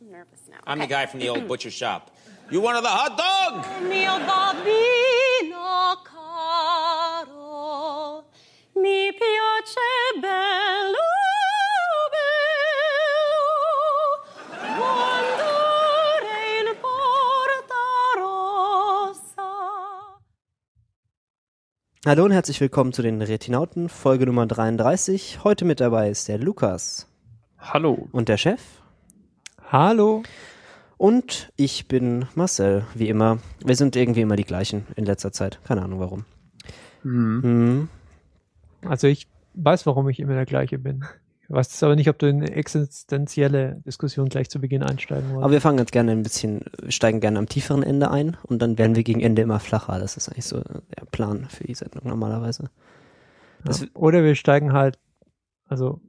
nervous now. I'm the Okay. guy from the old butcher shop. You wanted the hot dog? Mio bambino caro, mi piace bello, bello, quando in porta rossa. Hallo und herzlich willkommen zu den Retinauten, Folge Nummer 33. Heute mit dabei ist der Lukas Hallo. und der Chef. Hallo. Und ich bin Marcel, wie immer. Wir sind irgendwie immer die gleichen in letzter Zeit. Keine Ahnung warum. Mhm. Also ich weiß, warum ich immer der gleiche bin. Ich weiß jetzt aber nicht, ob du in eine existenzielle Diskussion gleich zu Beginn einsteigen wolltest. Aber wir fangen jetzt gerne ein bisschen, wir steigen gerne am tieferen Ende ein und dann werden wir gegen Ende immer flacher. Das ist eigentlich so der Plan für die Sendung normalerweise. ja. Oder wir steigen halt, also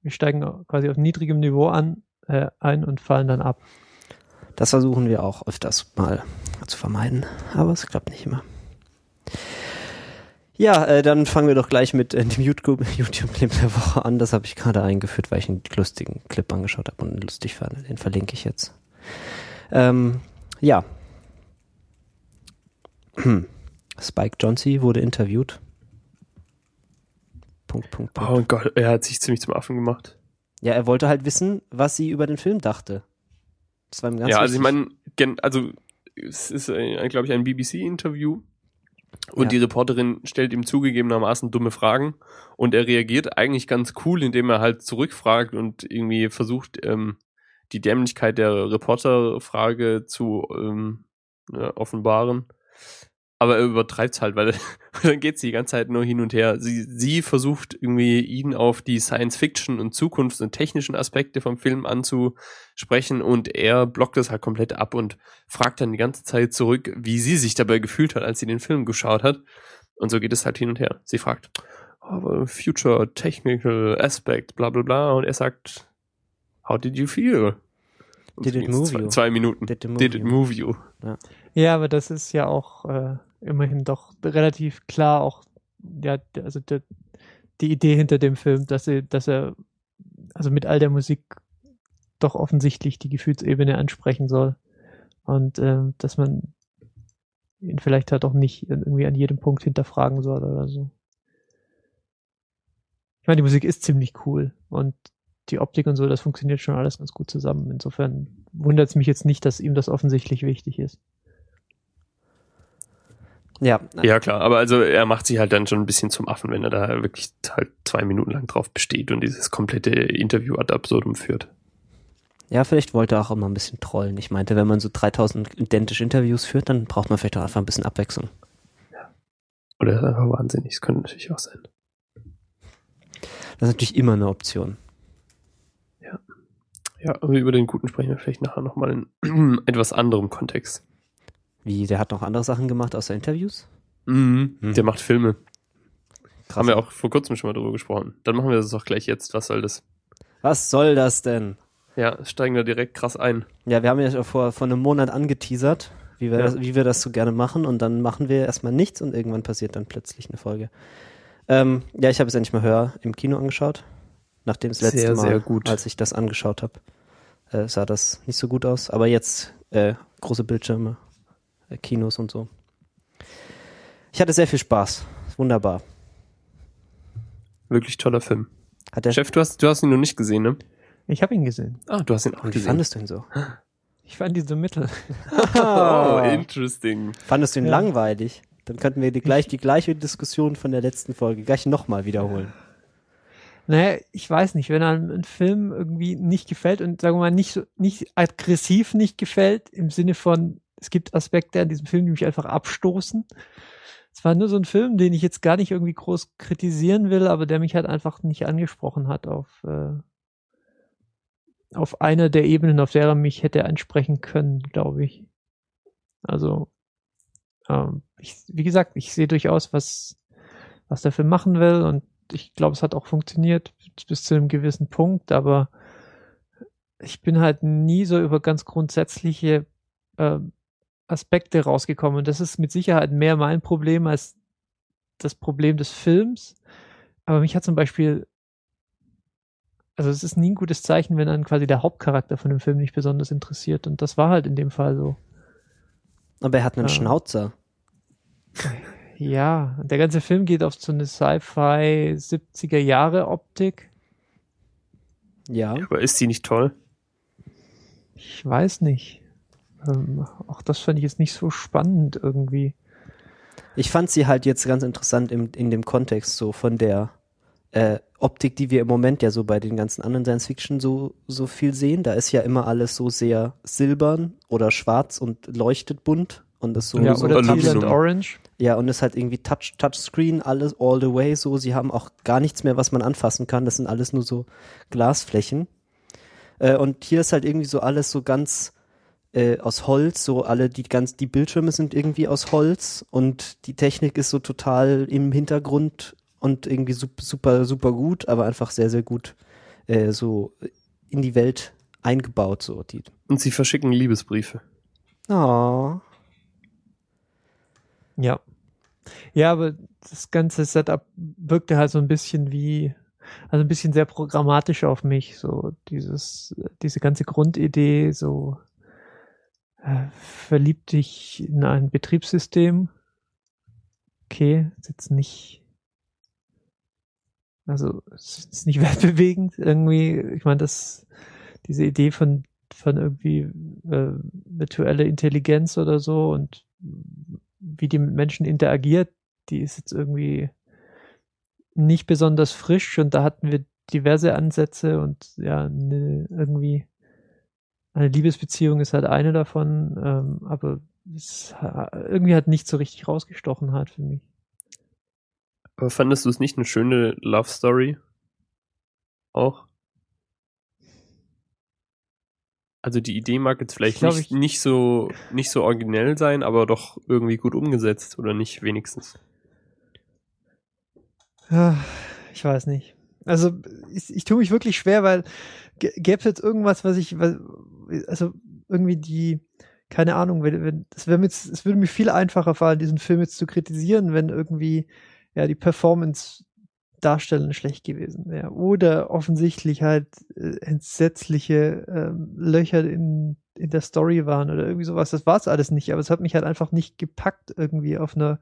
wir steigen quasi auf niedrigem Niveau an, äh, ein und fallen dann ab. Das versuchen wir auch öfters mal zu vermeiden, aber es klappt nicht immer. Ja, äh, dann fangen wir doch gleich mit äh, dem YouTube- YouTube-Clip der Woche an. Das habe ich gerade eingeführt, weil ich einen lustigen Clip angeschaut habe und lustig fand. Den verlinke ich jetzt. Ähm, ja. Spike Jonze wurde interviewt. Punkt, Punkt, Punkt. Oh Gott, er hat sich ziemlich zum Affen gemacht. Ja, er wollte halt wissen, was sie über den Film dachte. Das war ihm ganz ja, also ich meine, also es ist, äh, glaube ich, ein BBC-Interview und Ja. die Reporterin stellt ihm zugegebenermaßen dumme Fragen und er reagiert eigentlich ganz cool, indem er halt zurückfragt und irgendwie versucht, ähm, die Dämlichkeit der Reporterfrage zu ähm, ja, offenbaren. Aber er übertreibt halt, weil dann geht sie die ganze Zeit nur hin und her. Sie, sie versucht irgendwie ihn auf die Science-Fiction und Zukunfts- und technischen Aspekte vom Film anzusprechen und er blockt das halt komplett ab und fragt dann die ganze Zeit zurück, wie sie sich dabei gefühlt hat, als sie den Film geschaut hat. Und so geht es halt hin und her. Sie fragt, aber Future Technical Aspect, bla bla bla. Und er sagt, How did you feel? Und Did it move zwei, you? zwei Minuten. Did it move Did it you? move you? Ja, aber das ist ja auch äh, immerhin doch relativ klar auch, ja, also der, die Idee hinter dem Film, dass er, dass er, also mit all der Musik doch offensichtlich die Gefühlsebene ansprechen soll. Und ähm, dass man ihn vielleicht halt auch nicht irgendwie an jedem Punkt hinterfragen soll oder so. Ich meine, die Musik ist ziemlich cool und die Optik und so, das funktioniert schon alles ganz gut zusammen. Insofern wundert es mich jetzt nicht, dass ihm das offensichtlich wichtig ist. Ja, Ja, klar, aber also er macht sich halt dann schon ein bisschen zum Affen, wenn er da wirklich halt zwei Minuten lang drauf besteht und dieses komplette Interview ad absurdum führt. Ja, vielleicht wollte er auch immer ein bisschen trollen. Ich meinte, wenn man so 3000 identische Interviews führt, dann braucht man vielleicht auch einfach ein bisschen Abwechslung. Oder er ist einfach wahnsinnig, das könnte natürlich auch sein. Das ist natürlich immer eine Option. Ja, aber über den Guten sprechen wir vielleicht nachher nochmal in etwas anderem Kontext. Wie, der hat noch andere Sachen gemacht außer Interviews? Mhm. Mhm. Der macht Filme. Krass. Haben wir auch vor kurzem schon mal drüber gesprochen. Dann machen wir das auch gleich jetzt. Was soll das? Was soll das denn? Ja, steigen wir direkt krass ein. Ja, wir haben ja vor, vor einem Monat angeteasert, wie wir, Ja. das, wie wir das so gerne machen und dann machen wir erstmal nichts und irgendwann passiert dann plötzlich eine Folge. Ähm, ja, ich habe es endlich mal höher im Kino angeschaut. Nachdem das letzte Sehr, Mal, sehr gut. als ich das angeschaut habe, äh, sah das nicht so gut aus. Aber jetzt äh, große Bildschirme, Kinos und so. Ich hatte sehr viel Spaß. Wunderbar. Wirklich toller Film. Hat der Chef, du hast, du hast ihn noch nicht gesehen, ne? Ich habe ihn gesehen. Ah, du hast ihn auch Wie gesehen. fandest du ihn so? Ich fand ihn so mittel. Oh, interesting. Fandest du ihn Ja. langweilig? Dann könnten wir die, gleich die gleiche Diskussion von der letzten Folge gleich nochmal wiederholen. Naja, ich weiß nicht, wenn einem ein Film irgendwie nicht gefällt und sagen wir mal nicht so, nicht aggressiv nicht gefällt, im Sinne von, es gibt Aspekte an diesem Film, die mich einfach abstoßen. Es war nur so ein Film, den ich jetzt gar nicht irgendwie groß kritisieren will, aber der mich halt einfach nicht angesprochen hat auf, äh, auf einer der Ebenen, auf der er mich hätte ansprechen können, glaube ich. Also, ähm, ich, wie gesagt, ich sehe durchaus, was, was der Film machen will und ich glaube, es hat auch funktioniert bis zu einem gewissen Punkt, aber ich bin halt nie so über ganz grundsätzliche äh, Aspekte rausgekommen. Und das ist mit Sicherheit mehr mein Problem als das Problem des Films. Aber mich hat zum Beispiel also es ist nie ein gutes Zeichen, wenn dann quasi der Hauptcharakter von dem Film nicht besonders interessiert. Und das war halt in dem Fall so. Aber er hat einen Ja. Schnauzer. Ja, und der ganze Film geht auf so eine Sci-Fi 70er Jahre Optik. Ja. Aber ist die nicht toll? Ich weiß nicht. Ähm, auch das fand ich jetzt nicht so spannend irgendwie. Ich fand sie halt jetzt ganz interessant im, in dem Kontext so von der äh, Optik, die wir im Moment ja so bei den ganzen anderen Science Fiction so, so viel sehen. Da ist ja immer alles so sehr silbern oder schwarz und leuchtet bunt und ist so, ja, so oder. Teal and Orange. Ja, und ist halt irgendwie Touch, Touchscreen, alles all the way so. Sie haben auch gar nichts mehr, was man anfassen kann. Das sind alles nur so Glasflächen. Äh, und hier ist halt irgendwie so alles so ganz äh, aus Holz, so alle, die ganz, die Bildschirme sind irgendwie aus Holz und die Technik ist so total im Hintergrund und irgendwie super, super, super gut, aber einfach sehr, sehr gut äh, so in die Welt eingebaut, so die. Und sie verschicken Liebesbriefe. Oh. Ja. Ja, aber das ganze Setup wirkte halt so ein bisschen wie, also ein bisschen sehr programmatisch auf mich, so dieses, diese ganze Grundidee, so verlieb dich in ein Betriebssystem. Okay, ist jetzt nicht, also ist nicht weltbewegend irgendwie. Ich meine, das, diese Idee von von irgendwie äh, virtuelle Intelligenz oder so und wie die mit Menschen interagiert, die ist jetzt irgendwie nicht besonders frisch und da hatten wir diverse Ansätze und ja, ne, irgendwie eine Liebesbeziehung ist halt eine davon, ähm, aber es irgendwie hat nicht so richtig rausgestochen halt für mich. Aber fandest du es nicht eine schöne Love Story? Auch? Also die Idee mag jetzt vielleicht Ich glaub, nicht, ich- nicht so nicht so originell sein, aber doch irgendwie gut umgesetzt oder nicht wenigstens. Ja, ich weiß nicht. Also ich, ich tue mich wirklich schwer, weil gäbe es jetzt irgendwas, was ich, also irgendwie die, keine Ahnung, wenn, wenn es wäre mir es würde mir viel einfacher fallen, diesen Film jetzt zu kritisieren, wenn irgendwie ja die Performance darstellen schlecht gewesen wäre oder offensichtlich halt äh, entsetzliche ähm, Löcher in in der Story waren oder irgendwie sowas. Das war es alles nicht, aber es hat mich halt einfach nicht gepackt irgendwie auf einer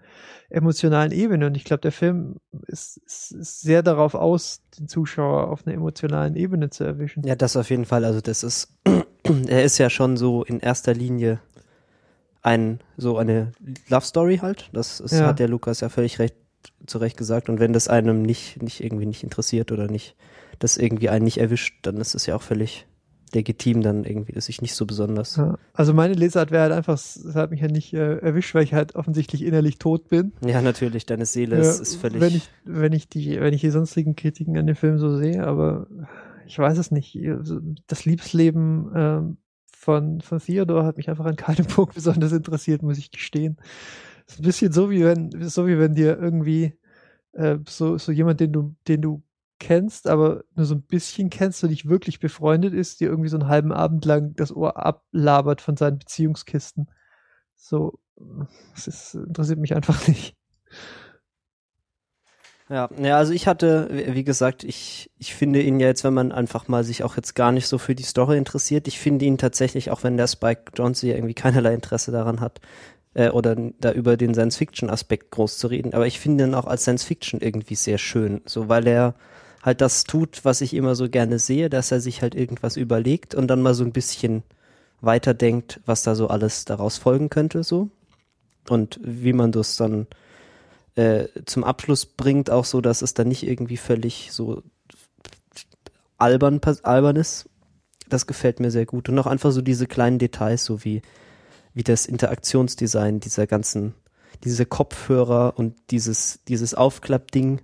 emotionalen Ebene. Und ich glaube, der Film ist, ist, ist sehr darauf aus, den Zuschauer auf einer emotionalen Ebene zu erwischen. Ja, das auf jeden Fall. Also das ist, er ist ja schon so in erster Linie ein, so eine Love Story halt. Das ist, Ja. hat der Lukas ja völlig recht, zu Recht gesagt. Und wenn das einem nicht, nicht irgendwie nicht interessiert oder nicht, das irgendwie einen nicht erwischt, dann ist es ja auch völlig legitim dann irgendwie, dass ich nicht so besonders. Ja. Also meine Lesart wäre halt einfach, es hat mich ja nicht äh, erwischt, weil ich halt offensichtlich innerlich tot bin. Ja, natürlich, deine Seele Ja, ist, ist völlig. Wenn ich, wenn ich die, wenn ich die sonstigen Kritiken an dem Film so sehe, aber ich weiß es nicht. Also Das Liebesleben ähm, von, von Theodore hat mich einfach an keinem Punkt besonders interessiert, muss ich gestehen. Es ist ein bisschen so wie wenn, so wie wenn dir irgendwie äh, so, so jemand, den du, den du kennst, aber nur so ein bisschen kennst und nicht wirklich befreundet ist, dir irgendwie so einen halben Abend lang das Ohr ablabert von seinen Beziehungskisten. So, es ist, interessiert mich einfach nicht. Ja, ja, also ich hatte, wie wie gesagt, ich, ich finde ihn ja jetzt, wenn man einfach mal sich auch jetzt gar nicht so für die Story interessiert, ich finde ihn tatsächlich, auch wenn der Spike Jonze ja irgendwie keinerlei Interesse daran hat, äh, oder da über den Science-Fiction-Aspekt groß zu reden, aber ich finde ihn auch als Science-Fiction irgendwie sehr schön, so weil er halt das tut, was ich immer so gerne sehe, dass er sich halt irgendwas überlegt und dann mal so ein bisschen weiterdenkt, was da so alles daraus folgen könnte, so. Und wie man das dann äh, zum Abschluss bringt, auch so, dass es dann nicht irgendwie völlig so albern, albern ist. Das gefällt mir sehr gut. Und auch einfach so diese kleinen Details, so wie, wie das Interaktionsdesign dieser ganzen, diese Kopfhörer und dieses, dieses Aufklappding,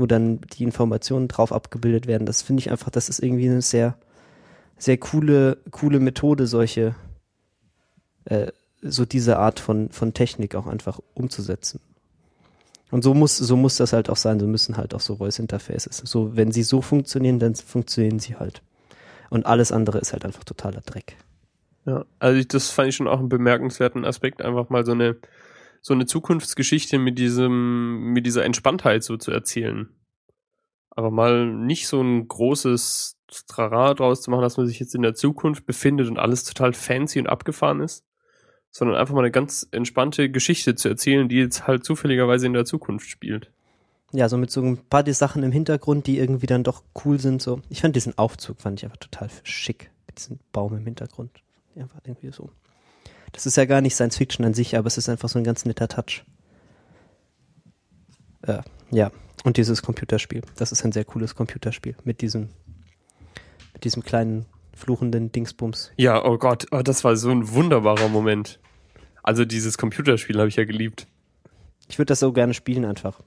wo dann die Informationen drauf abgebildet werden. Das finde ich einfach, das ist irgendwie eine sehr, sehr coole, coole Methode, solche, äh, so diese Art von, von Technik auch einfach umzusetzen. Und so muss, so muss das halt auch sein. So müssen halt auch so Voice Interfaces. So, wenn sie so funktionieren, dann funktionieren sie halt. Und alles andere ist halt einfach totaler Dreck. Ja, also ich, das fand ich schon auch einen bemerkenswerten Aspekt, einfach mal so eine so eine Zukunftsgeschichte mit diesem mit dieser Entspanntheit so zu erzählen. Aber mal nicht so ein großes Trara draus zu machen, dass man sich jetzt in der Zukunft befindet und alles total fancy und abgefahren ist, sondern einfach mal eine ganz entspannte Geschichte zu erzählen, die jetzt halt zufälligerweise in der Zukunft spielt. Ja, so mit so ein paar die Sachen im Hintergrund, die irgendwie dann doch cool sind. So, ich fand diesen Aufzug fand ich einfach total schick mit diesem Baum im Hintergrund. War irgendwie so. Das ist ja gar nicht Science Fiction an sich, aber es ist einfach so ein ganz netter Touch. Äh, ja, und dieses Computerspiel. Das ist ein sehr cooles Computerspiel mit diesem, mit diesem kleinen fluchenden Dingsbums. Ja, oh Gott, oh, das war so ein wunderbarer Moment. Also dieses Computerspiel habe ich ja geliebt. Ich würde das so gerne spielen einfach.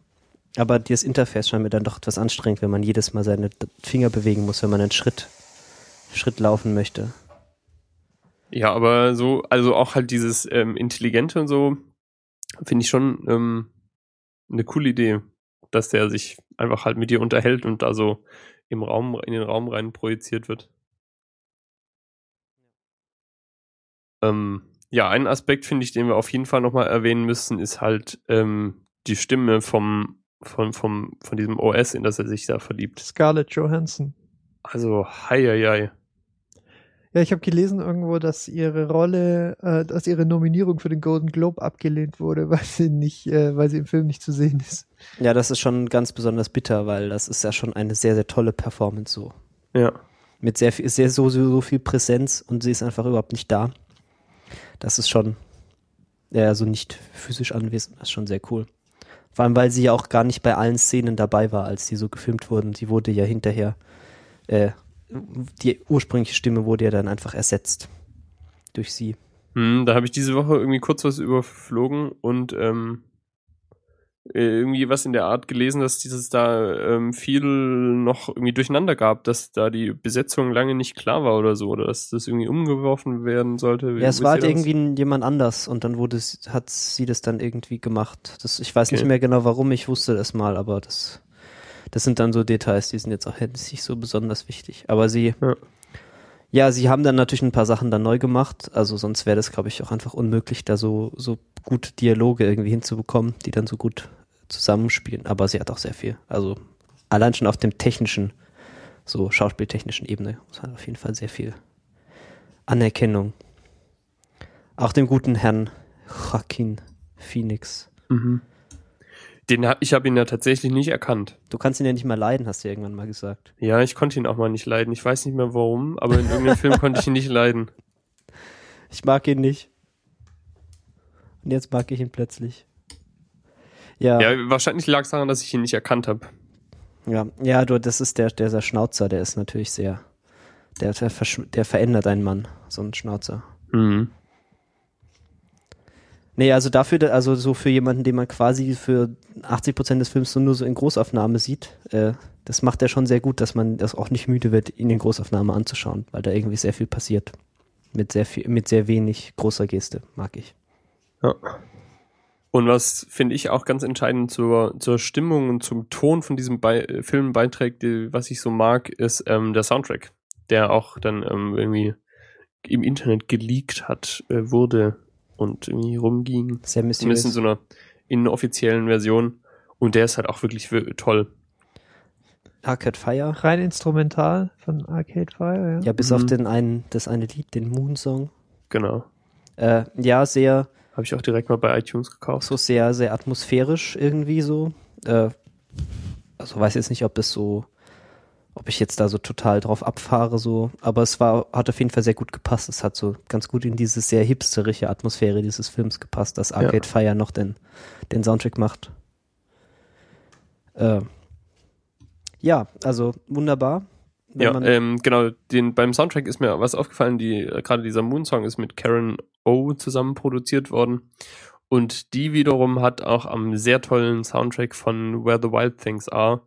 Aber das Interface scheint mir dann doch etwas anstrengend, wenn man jedes Mal seine Finger bewegen muss, wenn man einen Schritt, Schritt laufen möchte. Ja, aber so, also auch halt dieses ähm, Intelligente und so, finde ich schon ähm, eine coole Idee, dass der sich einfach halt mit dir unterhält und da so im Raum, in den Raum rein projiziert wird. Ähm, ja, ein Aspekt finde ich, den wir auf jeden Fall nochmal erwähnen müssen, ist halt ähm, die Stimme vom, von, vom, von diesem OS, in das er sich da verliebt. Scarlett Johansson. Also, hei, hei, hei. Ja, ich habe gelesen irgendwo, dass ihre Rolle, äh, dass ihre Nominierung für den Golden Globe abgelehnt wurde, weil sie nicht, äh, weil sie im Film nicht zu sehen ist. Ja, das ist schon ganz besonders bitter, weil das ist ja schon eine sehr, sehr tolle Performance so. Ja. Mit sehr viel, sehr so, so, so viel Präsenz und sie ist einfach überhaupt nicht da. Das ist schon, ja, also nicht physisch anwesend, das ist schon sehr cool. Vor allem, weil sie ja auch gar nicht bei allen Szenen dabei war, als die so gefilmt wurden. Sie wurde ja hinterher, äh, die ursprüngliche Stimme wurde ja dann einfach ersetzt durch sie. Hm, da habe ich diese Woche irgendwie kurz was überflogen und ähm, äh, irgendwie was in der Art gelesen, dass dieses da ähm, viel noch irgendwie durcheinander gab, dass da die Besetzung lange nicht klar war oder so, oder dass das irgendwie umgeworfen werden sollte. Ja, es war halt das? irgendwie jemand anders und dann wurde hat sie das dann irgendwie gemacht. Das, ich weiß Okay. nicht mehr genau warum, ich wusste das mal, aber das, das sind dann so Details, die sind jetzt auch nicht so besonders wichtig. Aber sie, Ja. ja, sie haben dann natürlich ein paar Sachen dann neu gemacht, also sonst wäre das, glaube ich, auch einfach unmöglich, da so, so gute Dialoge irgendwie hinzubekommen, die dann so gut zusammenspielen. Aber sie hat auch sehr viel. Also allein schon auf dem technischen, so schauspieltechnischen Ebene, es hat auf jeden Fall sehr viel Anerkennung. Auch dem guten Herrn Joaquin Phoenix. Mhm. Den hab, ich habe ihn ja tatsächlich nicht erkannt. Du kannst ihn ja nicht mal leiden, hast du ja irgendwann mal gesagt. Ja, ich konnte ihn auch mal nicht leiden. Ich weiß nicht mehr warum, aber in irgendeinem Film konnte ich ihn nicht leiden. Ich mag ihn nicht. Und jetzt mag ich ihn plötzlich. Ja, ja, wahrscheinlich lag es daran, dass ich ihn nicht erkannt habe. ja, ja du, das ist der, der Schnauzer, der ist natürlich sehr, der, der, der verändert einen Mann, so ein Schnauzer. Mhm. Nee, also dafür, da- also so für jemanden, den man quasi für 80 Prozent des Films nur so in Großaufnahme sieht, äh, das macht er schon sehr gut, dass man das auch nicht müde wird, ihn in Großaufnahme anzuschauen, weil da irgendwie sehr viel passiert. Mit sehr viel, mit sehr wenig großer Geste, mag ich. Ja. Und was finde ich auch ganz entscheidend zur, zur Stimmung und zum Ton von diesem Bei äh, Film beiträgt, die, was ich so mag, ist ähm, der Soundtrack, der auch dann ähm, irgendwie im Internet geleakt hat, äh, wurde und irgendwie rumging. Sehr Zumindest in mysteriös. so einer inoffiziellen Version. Und der ist halt auch wirklich wir- toll. Arcade Fire. Rein instrumental von Arcade Fire, ja. Ja, bis Mhm. auf den einen, das eine Lied, den Moon Song. Genau. Äh, ja, sehr, Habe ich auch direkt mal bei iTunes gekauft. so sehr, sehr atmosphärisch irgendwie so. Äh, also weiß jetzt nicht, ob es so, ob ich jetzt da so total drauf abfahre, so, aber es war, hat auf jeden Fall sehr gut gepasst. Es hat so ganz gut in diese sehr hipsterische Atmosphäre dieses Films gepasst, dass Arcade Fire noch den, den Soundtrack macht. Äh, ja, also wunderbar. Ja, ähm, genau, den, beim Soundtrack ist mir was aufgefallen, die, äh, gerade dieser Moon-Song ist mit Karen O zusammen produziert worden. Und die wiederum hat auch am sehr tollen Soundtrack von Where the Wild Things Are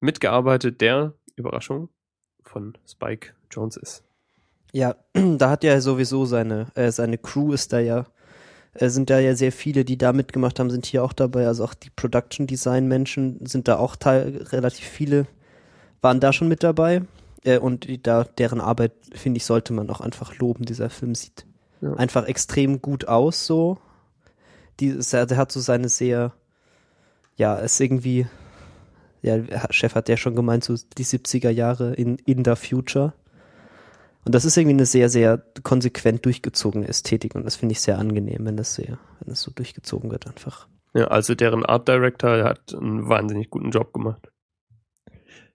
mitgearbeitet, der, Überraschung, von Spike Jones ist. Ja, da hat ja sowieso seine, äh, seine Crew ist da ja, äh, sind da ja sehr viele, die da mitgemacht haben, sind hier auch dabei. Also auch die Production Design Menschen sind da auch teil, relativ viele, waren da schon mit dabei. Äh, und die, da, deren Arbeit, finde ich, sollte man auch einfach loben. Dieser Film sieht Ja. einfach extrem gut aus, so. Die, er der hat so seine sehr, ja, ist irgendwie, ja, Chef hat ja schon gemeint, so die 70er Jahre in, in the future. Und das ist irgendwie eine sehr, sehr konsequent durchgezogene Ästhetik und das finde ich sehr angenehm, wenn das sehr, wenn das so durchgezogen wird einfach. Ja, also deren Art Director der hat einen wahnsinnig guten Job gemacht.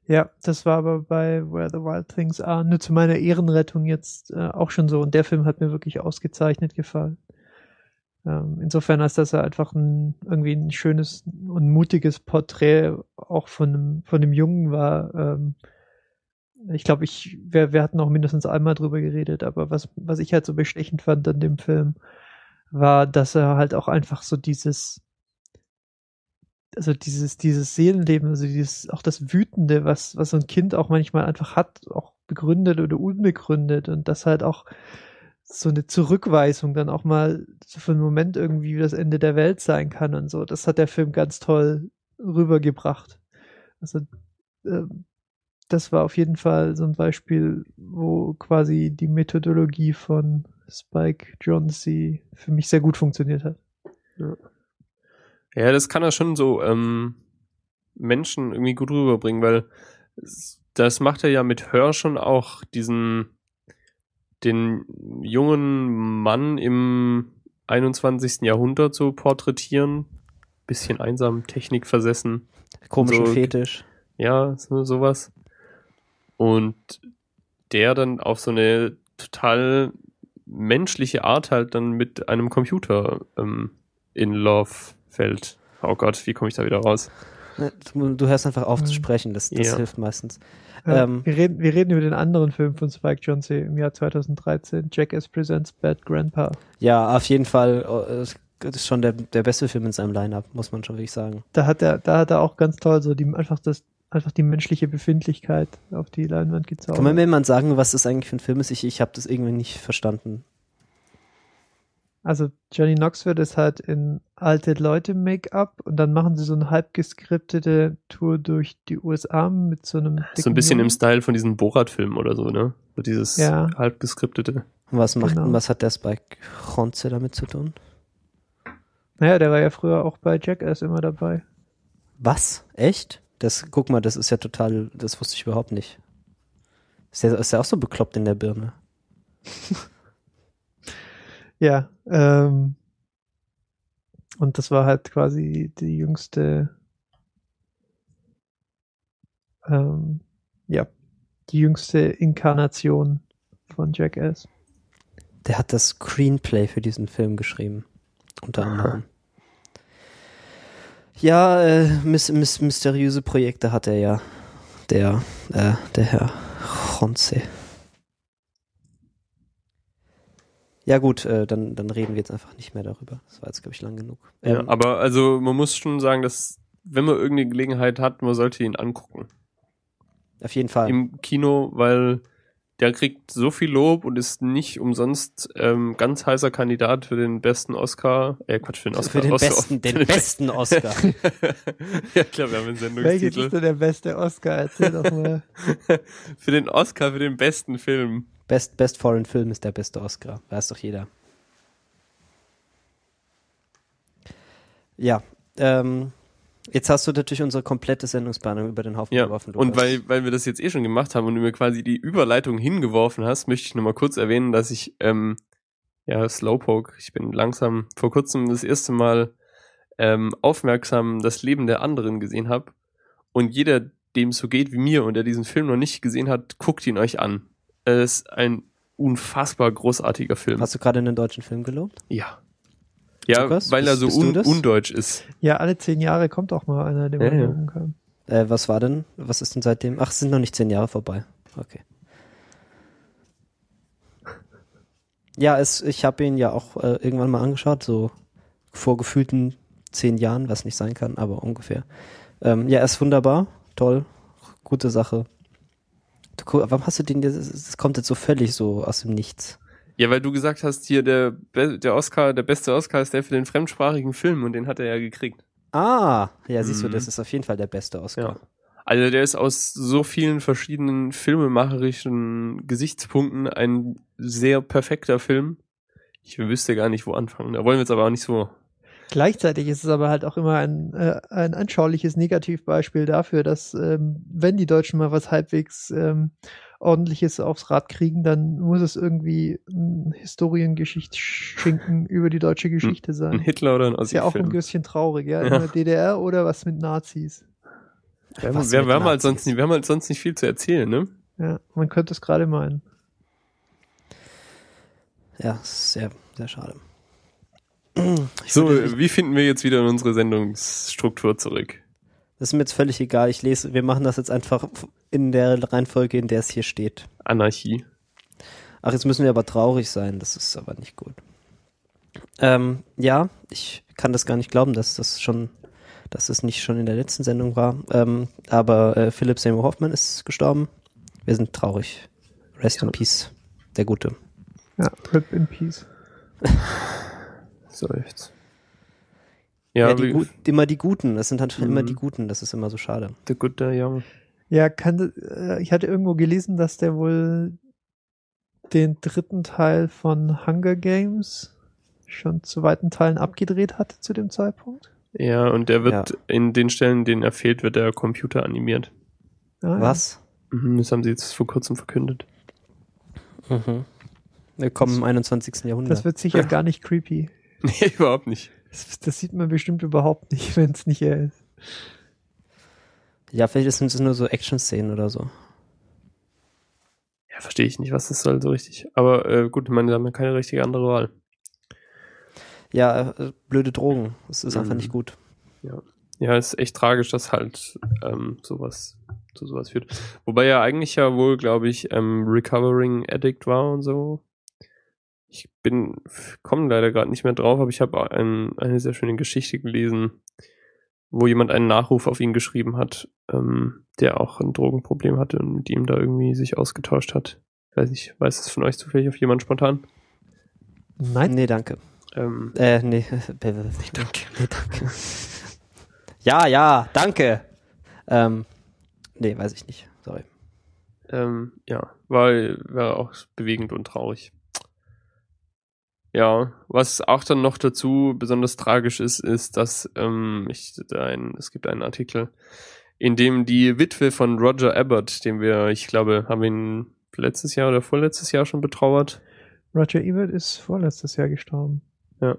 Ja, das war aber bei Where the Wild Things Are nur zu meiner Ehrenrettung jetzt äh, auch schon so. Und der Film hat mir wirklich ausgezeichnet gefallen. Ähm, insofern ist das ja einfach ein, irgendwie ein schönes und mutiges Porträt auch von einem, von einem Jungen war. Ähm, ich glaube, ich, wir, wir hatten auch mindestens einmal drüber geredet, aber was, was ich halt so bestechend fand an dem Film, war, dass er halt auch einfach so dieses, also dieses, dieses Seelenleben, also dieses, auch das Wütende, was, was so ein Kind auch manchmal einfach hat, auch begründet oder unbegründet und das halt auch so eine Zurückweisung dann auch mal für einen Moment irgendwie das Ende der Welt sein kann und so. Das hat der Film ganz toll rübergebracht. Also, ähm, das war auf jeden Fall so ein Beispiel, wo quasi die Methodologie von Spike Jonze für mich sehr gut funktioniert hat. Ja. Ja, das kann er schon so ähm, Menschen irgendwie gut rüberbringen, weil das macht er ja mit Hör schon auch diesen den jungen Mann im 21. Jahrhundert so porträtieren. Bisschen einsam, technikversessen. Komischen So- Fetisch. Ja, so, sowas. Und der dann auf so eine total menschliche Art halt dann mit einem Computer ähm, in Love fällt. Oh Gott, wie komme ich da wieder raus? Ne, Du, hörst einfach auf zu Mhm. sprechen, das, das Ja. hilft meistens. Ja, Ähm, wir, reden, wir reden über den anderen Film von Spike Jonze im Jahr 2013, Jackass Presents Bad Grandpa. Ja, auf jeden Fall. äh, Das ist schon der, der beste Film in seinem Line-Up, muss man schon wirklich sagen. Da hat er, da hat er auch ganz toll so die, einfach das, einfach die menschliche Befindlichkeit auf die Leinwand gezaubert. Kann man mir jemand sagen, was das eigentlich für ein Film ist? Ich, ich habe das irgendwie nicht verstanden. Also Johnny Knoxville ist halt in alte Leute Make-up und dann machen sie so eine halb geskriptete Tour durch die USA mit so einem So ein bisschen im Jungen. Style von diesen Borat-Filmen oder so, ne? So dieses Ja. halb geskriptete. Und was macht, Genau. was hat der Spike Ronze damit zu tun? Naja, der war ja früher auch bei Jackass immer dabei. Was? Echt? Das, guck mal, das ist ja total, das wusste ich überhaupt nicht. Ist der, ist der auch so bekloppt in der Birne? Ja, ähm, und das war halt quasi die jüngste, ähm, ja, die jüngste Inkarnation von Jackass. Der hat das Screenplay für diesen Film geschrieben. Unter anderem. Ja, äh, mys mys mysteriöse Projekte hat er ja. Der, äh, der Herr Ronze. Ja gut, äh, dann, dann reden wir jetzt einfach nicht mehr darüber. Das war jetzt, glaube ich, lang genug. Ja, Ähm, aber also man muss schon sagen, dass wenn man irgendeine Gelegenheit hat, man sollte ihn angucken. auf jeden Fall. Im Kino, weil der kriegt so viel Lob und ist nicht umsonst ähm, ganz heißer Kandidat für den besten Oscar. Äh, Quatsch, für den Oscar. für den Oscar- besten, für den besten Oscar. ja, klar, wir haben einen Welches Sendungstitel. ist denn der beste Oscar? Erzähl doch mal. für den Oscar, für den besten Film. Best, Best Foreign Film ist der beste Oscar. Weiß doch jeder. Ja, ähm, jetzt hast du natürlich unsere komplette Sendungsplanung über den Haufen Ja, geworfen. und Lukas. weil, weil wir das jetzt eh schon gemacht haben und du mir quasi die Überleitung hingeworfen hast, möchte ich nochmal kurz erwähnen, dass ich, ähm, ja, Slowpoke, ich bin langsam vor kurzem das erste Mal ähm, aufmerksam das Leben der anderen gesehen habe. Und jeder, dem es so geht wie mir und der diesen Film noch nicht gesehen hat, guckt ihn euch an. Es ist ein unfassbar großartiger Film. Hast du gerade einen deutschen Film gelobt? Ja. Ja, Lukas, weil er so un undeutsch ist. Ja, alle zehn Jahre kommt auch mal einer, den Ja, man ja. kann. Äh, was war denn? Was ist denn seitdem? Ach, es sind noch nicht zehn Jahre vorbei. Okay. Ja, es, ich habe ihn ja auch äh, irgendwann mal angeschaut, so vor gefühlten zehn Jahren, was nicht sein kann, aber ungefähr. Ähm, ja, er ist wunderbar, toll, gute Sache. Du, warum hast du den, das, das kommt jetzt so völlig so aus dem Nichts. Ja, weil du gesagt hast, hier der, der Oscar, der beste Oscar ist der für den fremdsprachigen Film und den hat er ja gekriegt. Ah, ja, siehst du, Mhm. das ist auf jeden Fall der beste Oscar. Ja. Also der ist aus so vielen verschiedenen filmemacherischen Gesichtspunkten ein sehr perfekter Film. Ich wüsste gar nicht, wo anfangen. Da wollen wir jetzt aber auch nicht so. Gleichzeitig ist es aber halt auch immer ein, äh, ein anschauliches Negativbeispiel dafür, dass ähm, wenn die Deutschen mal was halbwegs ähm, ordentliches aufs Rad kriegen, dann muss es irgendwie ein Historiengeschichtschinken über die deutsche Geschichte Ein sein. Hitler oder ein Ist ja auch ein bisschen traurig, ja? Ja. In der DDR oder was mit Nazis. Wir, haben- Was wir, mit wir, haben halt sonst, wir haben halt sonst nicht viel zu erzählen, ne? Ja, man könnte es gerade meinen. Ja, sehr, sehr schade. Ich So, würde- wie finden wir jetzt wieder in unsere Sendungsstruktur zurück? Das ist mir jetzt völlig egal. Ich lese, wir machen das jetzt einfach in der Reihenfolge, in der es hier steht. Anarchie. Ach, jetzt müssen wir aber traurig sein. Das ist aber nicht gut. Ähm, ja, ich kann das gar nicht glauben, dass das schon, dass es nicht schon in der letzten Sendung war. Ähm, aber äh, Philip Seymour Hoffman ist gestorben. Wir sind traurig. Rest in Peace, der Gute. Ja, Rip in Peace. Seufzt. Ja, Ja, die immer die Guten. Das sind halt immer Mhm. die Guten. Das ist immer so schade. The Good, the Young. Ja, kann, äh, ich hatte irgendwo gelesen, dass der wohl den dritten Teil von Hunger Games schon zu weiten Teilen abgedreht hatte zu dem Zeitpunkt. Ja, und der wird Ja. in den Stellen, denen er fehlt, wird der Computer animiert. Ah, ja. Was? Mhm, das haben sie jetzt vor kurzem verkündet. Mhm. Willkommen im 21. Jahrhundert. Das wird sicher gar nicht creepy. Nee, überhaupt nicht. Das, das sieht man bestimmt überhaupt nicht, wenn es nicht er ist. ja, vielleicht sind es nur so Action-Szenen oder so. Ja, verstehe ich nicht, was das soll so richtig. Aber äh, gut, ich meine, da haben wir keine richtige andere Wahl. Ja, äh, blöde Drogen. Das ist einfach Mhm. nicht gut. Ja, ist echt tragisch, dass halt ähm, sowas zu sowas führt. Wobei er eigentlich ja wohl, glaube ich, ähm, Recovering Addict war und so. Ich bin, komme leider gerade nicht mehr drauf, aber ich habe ein, eine sehr schöne Geschichte gelesen, wo jemand einen Nachruf auf ihn geschrieben hat, ähm, der auch ein Drogenproblem hatte und mit ihm da irgendwie sich ausgetauscht hat. Ich weiß nicht, weiß es von euch zufällig auf jemanden spontan? Nein, Nee, danke. Ähm, Äh, nee. danke. Nee, danke. ja, ja, danke. Ähm, nee, weiß ich nicht. Sorry. Ähm, ja, war, war auch bewegend und traurig. Ja, was auch dann noch dazu besonders tragisch ist, ist, dass ähm, ich, ein, es gibt einen Artikel, in dem die Witwe von Roger Abbott, den wir, ich glaube, haben wir ihn letztes Jahr oder vorletztes Jahr schon betrauert. Roger Ebert ist vorletztes Jahr gestorben. Ja,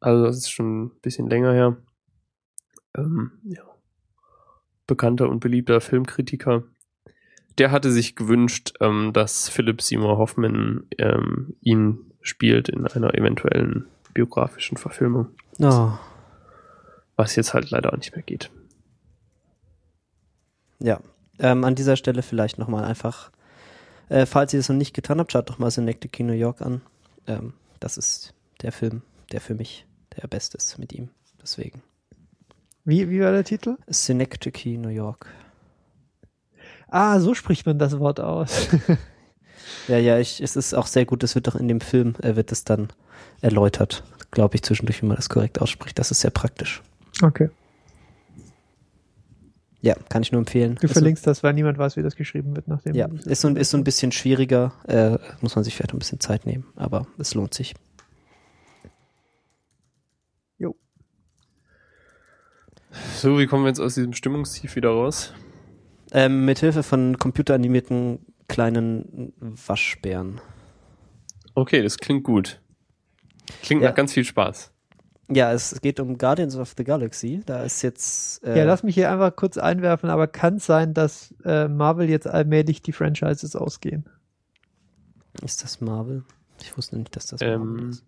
also das ist schon ein bisschen länger her. Ähm, ja. Bekannter und beliebter Filmkritiker. Der hatte sich gewünscht, ähm, dass Philip Seymour Hoffman ähm, ihn spielt in einer eventuellen biografischen Verfilmung, Oh, was jetzt halt leider auch nicht mehr geht. ja. Ähm, an dieser Stelle vielleicht nochmal einfach, äh, falls ihr das noch nicht getan habt, schaut doch mal Synecdoche New York an. Ähm, das ist der Film, der für mich der beste ist mit ihm. Deswegen. Wie, wie war der Titel? Synecdoche New York. Ah, so spricht man das Wort aus. Ja, ja, ich, es ist auch sehr gut, das wird doch in dem Film, äh, wird es dann erläutert, glaube ich, zwischendurch, wie man das korrekt ausspricht. Das ist sehr praktisch. okay. Ja, kann ich nur empfehlen. Du Ist verlinkst das, weil niemand weiß, wie das geschrieben wird, nachdem So, ja, ist so, ein- ist so ein bisschen schwieriger, äh, muss man sich vielleicht ein bisschen Zeit nehmen, aber es lohnt sich. So, wie kommen wir jetzt aus diesem Stimmungstief wieder raus? Ähm, mit Hilfe von computeranimierten kleinen Waschbären. Okay, das klingt gut. Klingt Ja. nach ganz viel Spaß. Ja, es geht um Guardians of the Galaxy. Da ist jetzt. Äh, Ja, lass mich hier einfach kurz einwerfen, aber kann es sein, dass äh, Marvel jetzt allmählich die Franchises ausgehen? Ist das Marvel? Ich wusste nicht, dass das Marvel Ähm, ist.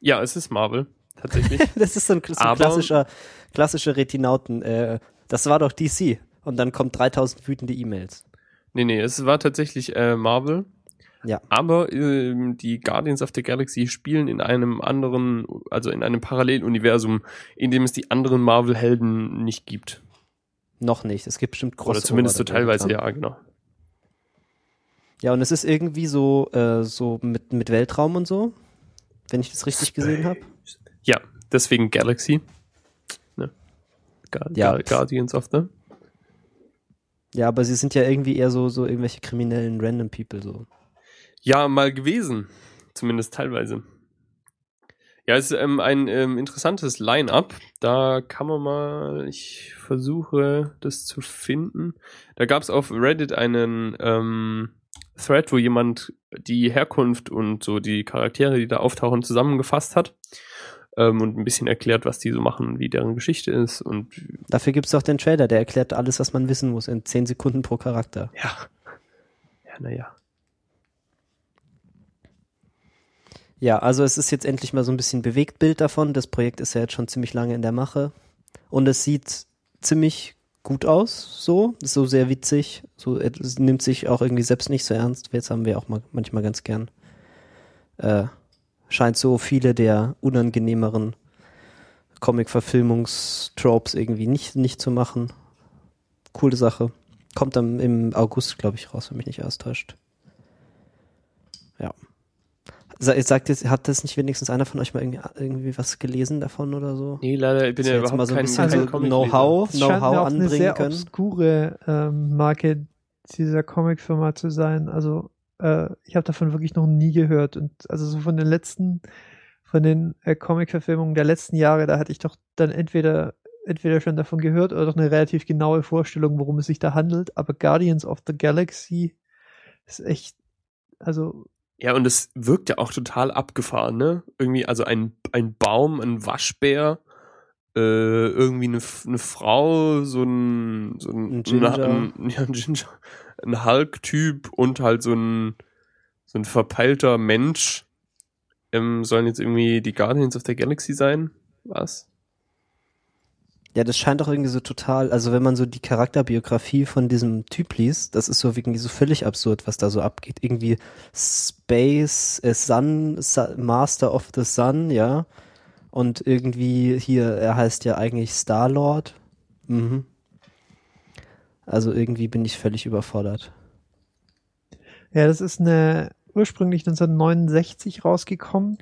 ja, es ist Marvel, tatsächlich. Das ist so ein, so ein klassischer, klassischer Retinauten. Äh, das war doch DC. Und dann kommt 3000 wütende E-Mails. Nee, nee, es war tatsächlich äh, Marvel. Ja. Aber ähm, die Guardians of the Galaxy spielen in einem anderen, also in einem Paralleluniversum, in dem es die anderen Marvel-Helden nicht gibt. Noch nicht. Es gibt bestimmt Crossover. Oder zumindest so teilweise, ja, genau. Ja, und es ist irgendwie so, äh, so mit, mit Weltraum und so. Wenn ich das richtig gesehen habe. Ja, deswegen Galaxy. Ne? Gu Ja. Gu Guardians of the. Ja, aber sie sind ja irgendwie eher so, so irgendwelche kriminellen Random People so. Ja, mal gewesen. Zumindest teilweise. Ja, es ist ähm, ein ähm, interessantes Line-up. Da kann man mal, ich versuche das zu finden. Da gab es auf Reddit einen ähm, Thread, wo jemand die Herkunft und so die Charaktere, die da auftauchen, zusammengefasst hat ähm, und ein bisschen erklärt, was die so machen, wie deren Geschichte ist und Dafür gibt es auch den Trailer, der erklärt alles, was man wissen muss, in 10 Sekunden pro Charakter. ja. Ja, naja. Ja, also es ist jetzt endlich mal so ein bisschen Bewegtbild davon. Das Projekt ist ja jetzt schon ziemlich lange in der Mache. Und es sieht ziemlich gut aus, so. Ist so sehr witzig. So, es nimmt sich auch irgendwie selbst nicht so ernst. Jetzt haben wir auch mal, manchmal ganz gern. Äh, scheint so viele der unangenehmeren Comic-Verfilmungstropes irgendwie nicht, nicht zu machen. Coole Sache. Kommt dann im August, glaube ich, raus, wenn mich nicht alles täuscht. Ja. Sa- Sagt jetzt, hat das nicht wenigstens einer von euch mal irgendwie, irgendwie was gelesen davon oder so? Nee, leider, ich bin ja jetzt überhaupt mal so ein bisschen kein so. Know-how Das scheint mir Know-how auch eine sehr anbringen können. obskure ähm, Marke dieser Comicfirma zu sein. Also äh, ich habe davon wirklich noch nie gehört. Und also so von den letzten, von den äh, Comic-Verfilmungen der letzten Jahre, da hatte ich doch dann entweder entweder schon davon gehört oder doch eine relativ genaue Vorstellung, worum es sich da handelt. Aber Guardians of the Galaxy ist echt, also Ja, und es wirkt ja auch total abgefahren, ne? Irgendwie, also ein, ein Baum, ein Waschbär, äh, irgendwie eine, eine Frau, so ein, so ein, Ein Ginger. Ein, ja, ein Ginger, ein Hulk-Typ und halt so ein, so ein verpeilter Mensch, ähm, sollen jetzt irgendwie die Guardians of the Galaxy sein? Was? Ja, das scheint auch irgendwie so total, also wenn man so die Charakterbiografie von diesem Typ liest, das ist so irgendwie so völlig absurd, was da so abgeht. Irgendwie Space, äh, Sun, Su- Master of the Sun, ja. Und irgendwie hier, er heißt ja eigentlich Star-Lord. Mhm. Also irgendwie bin ich völlig überfordert. Ja, das ist eine ursprünglich 1969 rausgekommen.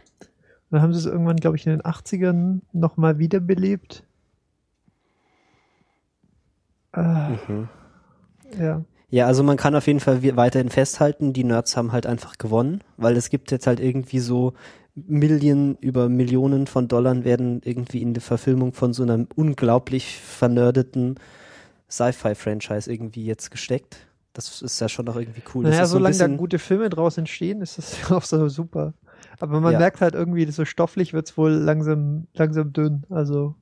Dann haben sie es irgendwann, glaube ich, in den 80ern nochmal wiederbelebt. Ah, Mhm. ja. Ja, also man kann auf jeden Fall weiterhin festhalten, die Nerds haben halt einfach gewonnen, weil es gibt jetzt halt irgendwie so Millionen über Millionen von Dollar werden irgendwie in die Verfilmung von so einem unglaublich vernerdeten Sci-Fi-Franchise irgendwie jetzt gesteckt. Das ist ja schon auch irgendwie cool. Naja, so solange da gute Filme draus entstehen, ist das ja auch so super. Aber man Ja. merkt halt irgendwie, so stofflich wird's wohl langsam, langsam dünn. Also,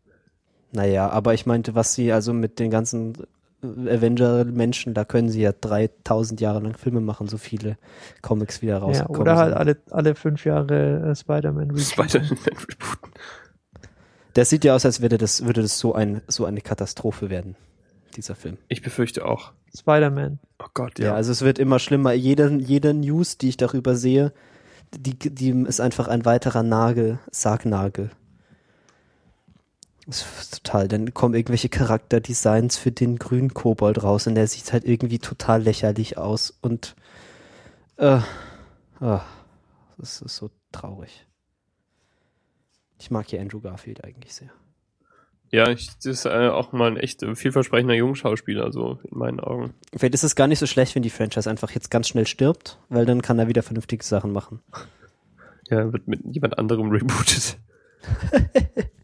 naja, aber ich meinte, was sie also mit den ganzen Avenger-Menschen, da können sie ja 3000 Jahre lang Filme machen, so viele Comics wieder ja, rausgekommen oder halt sind. alle, alle fünf Jahre äh, Spider-Man rebooten. Spider-Man rebooten. Das sieht ja aus, als würde das, würde das so, ein, so eine Katastrophe werden, dieser Film. Ich befürchte auch. Spider-Man. Oh Gott, Ja, ja. also es wird immer schlimmer. Jede, jede News, die ich darüber sehe, die, die ist einfach ein weiterer Nagel, Sargnagel. Das ist total. Dann kommen irgendwelche Charakterdesigns für den grünen Kobold raus und der sieht halt irgendwie total lächerlich aus und äh, ah, das ist so traurig. Ich mag hier Andrew Garfield eigentlich sehr. Ja, ich, das ist äh, auch mal ein echt äh, vielversprechender Jungschauspieler, so in meinen Augen. Vielleicht ist es gar nicht so schlecht, wenn die Franchise einfach jetzt ganz schnell stirbt, weil dann kann er wieder vernünftige Sachen machen. Ja, wird mit jemand anderem rebootet.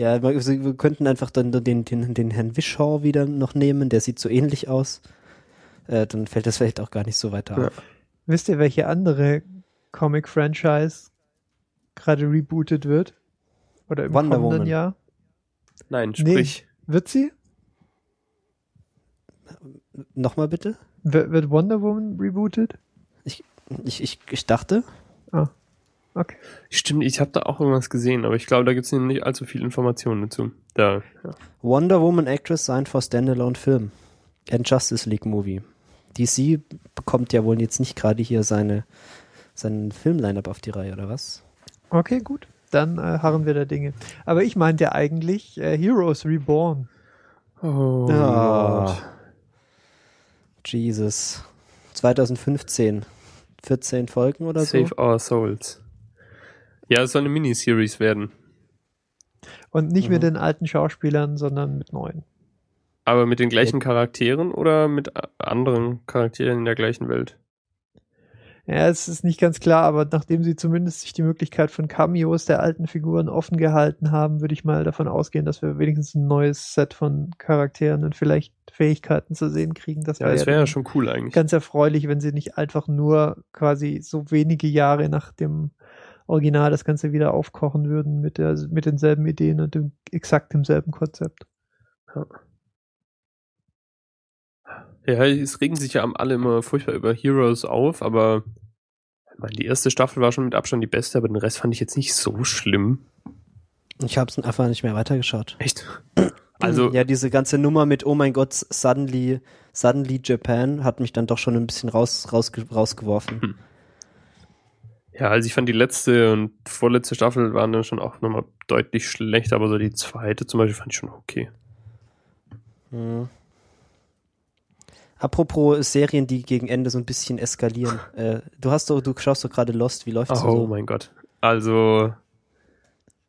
Ja, wir könnten einfach dann den, den, den Herrn Wishaw wieder noch nehmen, der sieht so ähnlich aus. Äh, dann fällt das vielleicht auch gar nicht so weiter Ja. auf. Wisst ihr, welche andere Comic-Franchise gerade rebootet wird? Oder im Wonder kommenden Woman. Jahr? Nein, Nee. sprich. Wird sie? Nochmal bitte? W wird Wonder Woman rebootet? Ich, ich, ich dachte, Okay. Stimmt, ich habe da auch irgendwas gesehen, aber ich glaube, da gibt es nicht allzu viele Informationen dazu. Da, ja. Wonder Woman Actress signed for Standalone Film and Justice League Movie. DC bekommt ja wohl jetzt nicht gerade hier seine, seinen Film-Line-Up auf die Reihe, oder was? Okay, gut. Dann äh, harren wir der Dinge. Aber ich meinte eigentlich äh, Heroes Reborn. Oh, Ah. Gott. Jesus. 2015. 14 Folgen oder so? Save Our Souls. Ja, es soll eine Miniseries werden. Und nicht mit Mhm. den alten Schauspielern, sondern mit neuen. Aber mit den gleichen Charakteren oder mit anderen Charakteren in der gleichen Welt? Ja, es ist nicht ganz klar, aber nachdem sie zumindest sich die Möglichkeit von Cameos der alten Figuren offen gehalten haben, würde ich mal davon ausgehen, dass wir wenigstens ein neues Set von Charakteren und vielleicht Fähigkeiten zu sehen kriegen. Das Ja, wäre das wäre ja schon cool eigentlich. ganz erfreulich, wenn sie nicht einfach nur quasi so wenige Jahre nach dem Original das Ganze wieder aufkochen würden mit der mit denselben Ideen und dem exakt demselben Konzept. Ja, es regen sich ja alle immer furchtbar über Heroes auf, aber ich meine, die erste Staffel war schon mit Abstand die beste, aber den Rest fand ich jetzt nicht so schlimm. Ich habe es einfach nicht mehr weitergeschaut. Echt? Also, ja, diese ganze Nummer mit Oh mein Gott, suddenly, suddenly Japan hat mich dann doch schon ein bisschen raus, raus, rausgeworfen. Hm. Ja, also ich fand die letzte und vorletzte Staffel waren dann schon auch nochmal deutlich schlechter, aber so die zweite zum Beispiel fand ich schon okay. Mhm. Apropos Serien, die gegen Ende so ein bisschen eskalieren. äh, du hast doch, du schaust doch gerade Lost, wie läuft's Oh so? mein Gott. Also,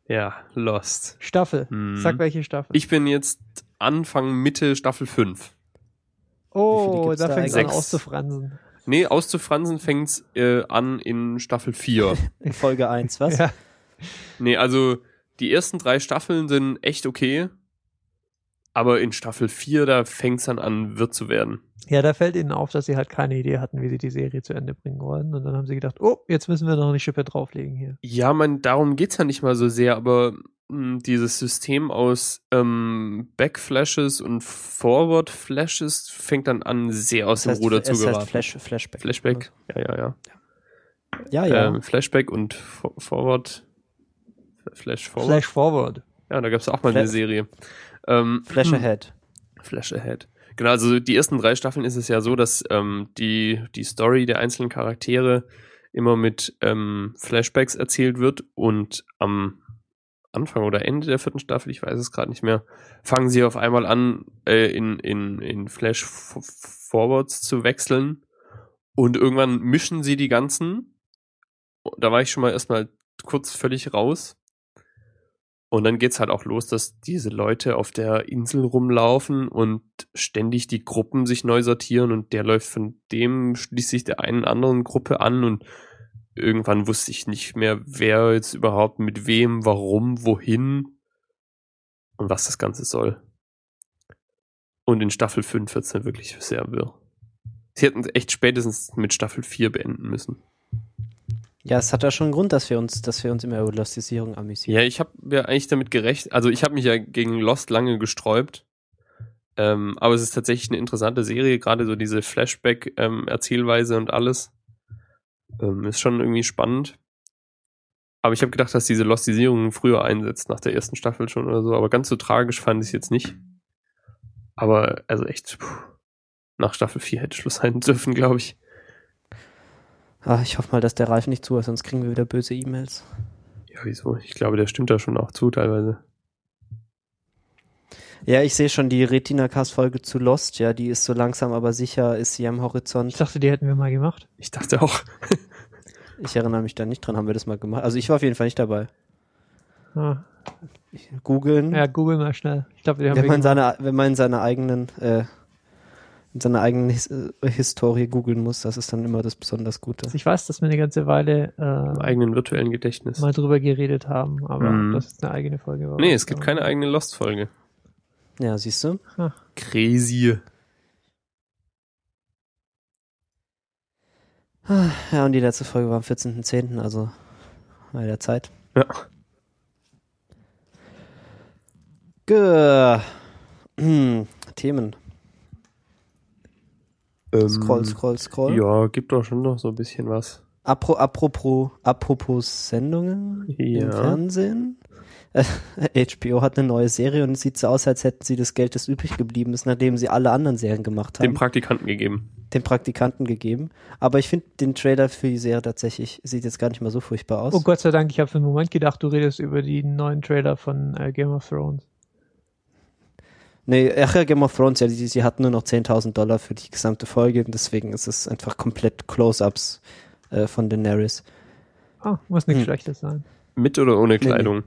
ja, Lost. Staffel. Hm. Sag welche Staffel. Ich bin jetzt Anfang, Mitte Staffel 5. Wie viele oh, da da fängt es an auszufransen. Nee, auszufransen fängt's äh, an in Staffel 4. In Folge 1, was? Ja. nee, also die ersten drei Staffeln sind echt okay. Aber in Staffel 4, da fängt's dann an, wirr zu werden. ja, da fällt ihnen auf, dass sie halt keine Idee hatten, wie sie die Serie zu Ende bringen wollen. Und dann haben sie gedacht, oh, jetzt müssen wir noch eine Schippe drauflegen hier. Ja, man, darum geht's ja nicht mal so sehr, aber mh, dieses System aus ähm, Backflashes und Forward-Flashes fängt dann an, sehr aus Das heißt, dem Ruder es zu heißt geraten. Flash, Flashback. Flashback, ja, ja, ja. Ja, ja. Ähm, Flashback und For Forward. Flash Forward. Flash Forward. Ja, da gab's auch mal Fla- eine Serie. Ähm, Flash Ahead. Flash Ahead. Genau, also die ersten drei Staffeln ist es ja so, dass ähm, die, die Story der einzelnen Charaktere immer mit ähm, Flashbacks erzählt wird und am Anfang oder Ende der vierten Staffel, ich weiß es gerade nicht mehr, fangen sie auf einmal an, äh, in, in, in Flash Forwards zu wechseln und irgendwann mischen sie die ganzen. Da war ich schon mal erstmal kurz völlig raus. Und dann geht's halt auch los, dass diese Leute auf der Insel rumlaufen und ständig die Gruppen sich neu sortieren und der läuft von dem schließlich der einen anderen Gruppe an und irgendwann wusste ich nicht mehr, wer jetzt überhaupt mit wem, warum, wohin und was das Ganze soll. Und in Staffel 5 wird's dann wirklich sehr wirr. Sie hätten echt spätestens mit Staffel 4 beenden müssen. Ja, es hat ja schon einen Grund, dass wir uns, dass wir uns immer über Lostisierung amüsieren. Ja, ich habe ja eigentlich damit gerechnet, also ich habe mich ja gegen Lost lange gesträubt. Ähm, aber es ist tatsächlich eine interessante Serie, gerade so diese Flashback-Erzählweise und alles. Ähm, ist schon irgendwie spannend. Aber ich habe gedacht, dass diese Lostisierung früher einsetzt, nach der ersten Staffel schon oder so. Aber ganz so tragisch fand ich es jetzt nicht. Aber also echt, puh, nach Staffel 4 hätte Schluss sein dürfen, glaube ich. Ah, ich hoffe mal, dass der Ralf nicht zuhört, sonst kriegen wir wieder böse E-Mails. Ja, wieso? Ich glaube, der stimmt da schon auch zu teilweise. Ja, ich sehe schon die Retina-Cast-Folge zu Lost, ja, die ist so langsam aber sicher, ist sie am Ich Horizont. dachte, die hätten wir mal gemacht. Ich dachte auch. Ich erinnere mich da nicht dran, haben wir das mal gemacht. Also ich war auf jeden Fall nicht dabei. Ah. Googeln. Ja, google mal schnell. Ich glaube, die haben wenn wir man gemacht. seine, wenn man in seiner eigenen, äh, in seiner eigenen His äh, Historie googeln muss, das ist dann immer das besonders Gute. Also ich weiß, dass wir eine ganze Weile Im äh, eigenen virtuellen Gedächtnis. mal drüber geredet haben, aber Mhm. das ist eine eigene Folge. war. Nee, es gibt keine eigene Lost-Folge. Ja, siehst du? Crazy. Ja, und die letzte Folge war am 14.10., also bei der Zeit. Ja. Ge hm, Themen. Scroll, Ähm, scroll, scroll. Ja, gibt doch schon noch so ein bisschen was. Apro, apropos, apropos Sendungen Ja. im Fernsehen. HBO hat eine neue Serie und es sieht so aus, als hätten sie das Geld, das übrig geblieben ist, nachdem sie alle anderen Serien gemacht haben, Dem Praktikanten gegeben. den Praktikanten gegeben. Aber ich finde den Trailer für die Serie tatsächlich, sieht jetzt gar nicht mal so furchtbar aus. Oh Gott sei Dank, ich habe für einen Moment gedacht, du redest über die neuen Trailer von äh, Game of Thrones. Nee, ach ja, Game of Thrones, ja, sie, sie hatten nur noch 10.000 Dollar für die gesamte Folge, deswegen ist es einfach komplett Close-Ups äh, von Daenerys. Ah, muss nichts Hm. Schlechtes sein. Mit oder ohne Nee, nee. Kleidung?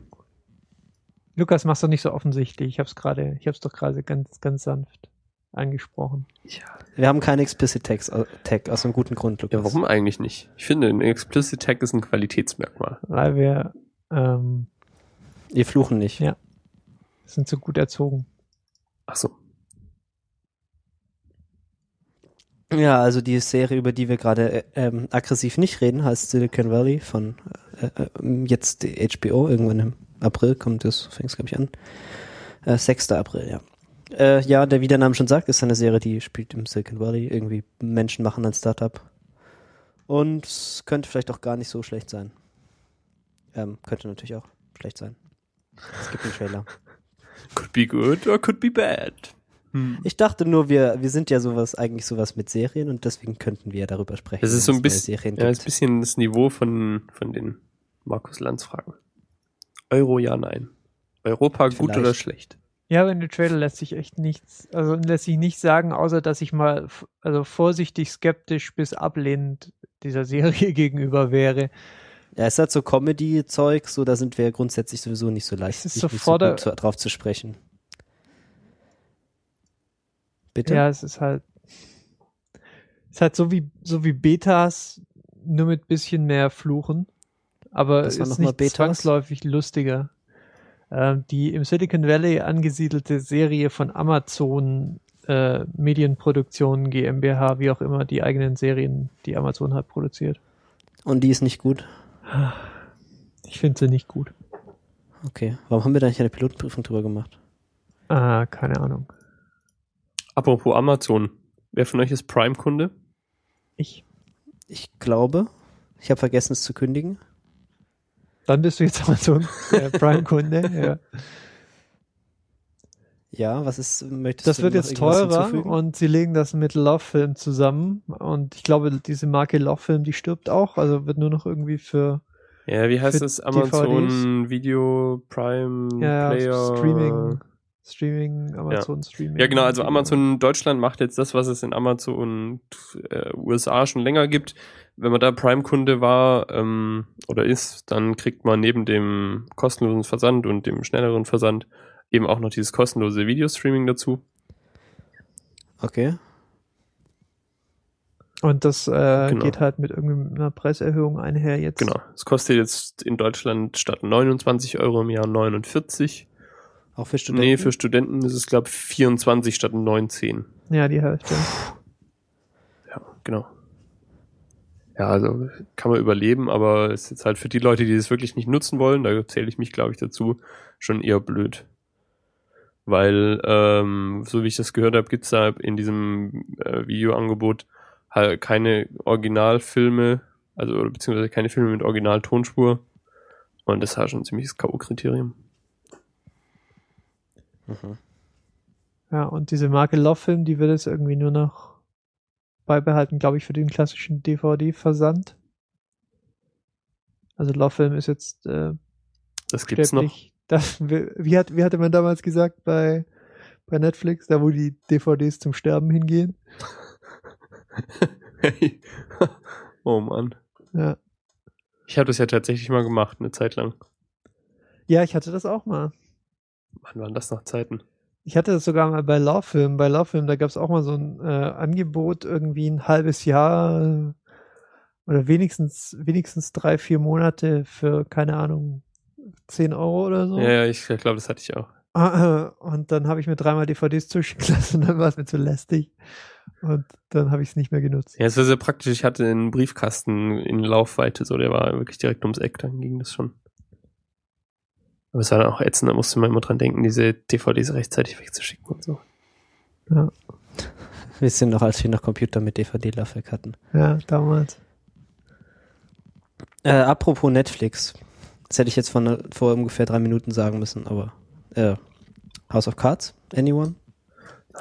Lukas, mach's doch nicht so offensichtlich. Ich hab's gerade, ich hab's doch gerade ganz, ganz sanft angesprochen. Wir haben keinen Explicit Tag, Tag aus einem guten Grund, Lukas. Ja, warum eigentlich nicht? Ich finde, ein Explicit Tag ist ein Qualitätsmerkmal. Weil wir ähm, Wir fluchen nicht. Ja. sind so gut erzogen. Ach so. Ja, also die Serie, über die wir gerade äh, ähm, aggressiv nicht reden, heißt Silicon Valley von äh, äh, jetzt die HBO. Irgendwann im April kommt es, fängt es glaube ich an. Äh, 6. April, ja. Äh, ja, der wie der Name schon sagt, ist eine Serie, die spielt im Silicon Valley. Irgendwie Menschen machen ein Startup. Und könnte vielleicht auch gar nicht so schlecht sein. Ähm, könnte natürlich auch schlecht sein. Es gibt einen Trailer. Could be good or could be bad. Hm. Ich dachte nur, wir, wir sind ja sowas, eigentlich sowas mit Serien und deswegen könnten wir ja darüber sprechen. Das ist so ein bisschen, ja, ist ein bisschen das Niveau von, von den Markus Lanz Fragen. Euro, ja, nein. Europa gut Vielleicht. oder schlecht? Ja, aber in dem Trailer lässt sich echt nichts, also lässt sich nichts sagen, außer dass ich mal also vorsichtig skeptisch bis ablehnend dieser Serie gegenüber wäre. Ja, es hat so Comedy-Zeug, so da sind wir grundsätzlich sowieso nicht so leicht, Es ist so nicht so gut zu, drauf zu sprechen. Bitte? Ja, es ist halt, es ist halt so wie, so wie Betas, nur mit bisschen mehr Fluchen. Aber Das es ist nicht Betas? zwangsläufig lustiger. Ähm, die im Silicon Valley angesiedelte Serie von Amazon äh, Medienproduktion GmbH, wie auch immer, die eigenen Serien, die Amazon hat produziert. Und die ist nicht gut? Ich finde sie nicht gut. Okay. Warum haben wir da nicht eine Pilotenprüfung drüber gemacht? Ah, keine Ahnung. Apropos Amazon. Wer von euch ist Prime-Kunde? Ich. Ich glaube, ich habe vergessen es zu kündigen. Dann bist du jetzt Amazon äh, Prime-Kunde. ja. Ja, was ist, möchtest Das du wird noch jetzt teurer hinzufügen? und sie legen das mit Love Film zusammen. Und ich glaube, diese Marke Love Film, die stirbt auch. Also wird nur noch irgendwie für Ja, wie heißt das? Amazon Video Prime ja, Player. Streaming, Streaming, Amazon Streaming. Ja, genau. Also Amazon Deutschland macht jetzt das, was es in Amazon äh, USA schon länger gibt. Wenn man da Prime-Kunde war ähm, oder ist, dann kriegt man neben dem kostenlosen Versand und dem schnelleren Versand eben auch noch dieses kostenlose Videostreaming dazu. Okay. Und das äh, Genau. geht halt mit irgendeiner Preiserhöhung einher jetzt. Genau. Es kostet jetzt in Deutschland statt 29 Euro im Jahr 49. Auch für Studenten? Nee, für Studenten ist es, glaube ich, 24 statt 19. Ja, die Hälfte. Ja, genau. Ja, also kann man überleben, aber ist jetzt halt für die Leute, die das wirklich nicht nutzen wollen, da zähle ich mich, glaube ich, dazu, schon eher blöd. Weil, ähm, so wie ich das gehört habe, gibt's da in diesem äh, Videoangebot halt keine Originalfilme, also beziehungsweise keine Filme mit Originaltonspur. Und das ist halt schon ein ziemliches K.O.-Kriterium. Mhm. Ja, und diese Marke Love Film, die wird jetzt irgendwie nur noch beibehalten, glaube ich, für den klassischen DVD-Versand. Also Love Film ist jetzt äh, Das gibt's noch. Das, wie, hat, wie hatte man damals gesagt bei, bei Netflix, da wo die DVDs zum Sterben hingehen? oh Mann. Ja. Ich habe das ja tatsächlich mal gemacht, eine Zeit lang. ja, ich hatte das auch mal. Wann waren das noch Zeiten? Ich hatte das sogar mal bei Laufilm. Bei Laufilm, da gab es auch mal so ein äh, Angebot, irgendwie ein halbes Jahr äh, oder wenigstens, wenigstens drei, vier Monate für, keine Ahnung, 10 Euro oder so. Ja, ja, ich glaube, das hatte ich auch. Und dann habe ich mir dreimal DVDs zuschicken lassen und dann war es mir zu lästig. Und dann habe ich es nicht mehr genutzt. Ja, es war sehr praktisch. Ich hatte einen Briefkasten in Laufweite, so der war wirklich direkt ums Eck, dann ging das schon. Aber es war dann auch ätzend, da musste man immer dran denken, diese DVDs rechtzeitig wegzuschicken und so. Wir sind noch, als wir noch Computer mit DVD-Laufwerk hatten. Ja, damals. Äh, apropos Netflix. Das hätte ich jetzt von, vor ungefähr drei Minuten sagen müssen, aber äh, House of Cards? Anyone?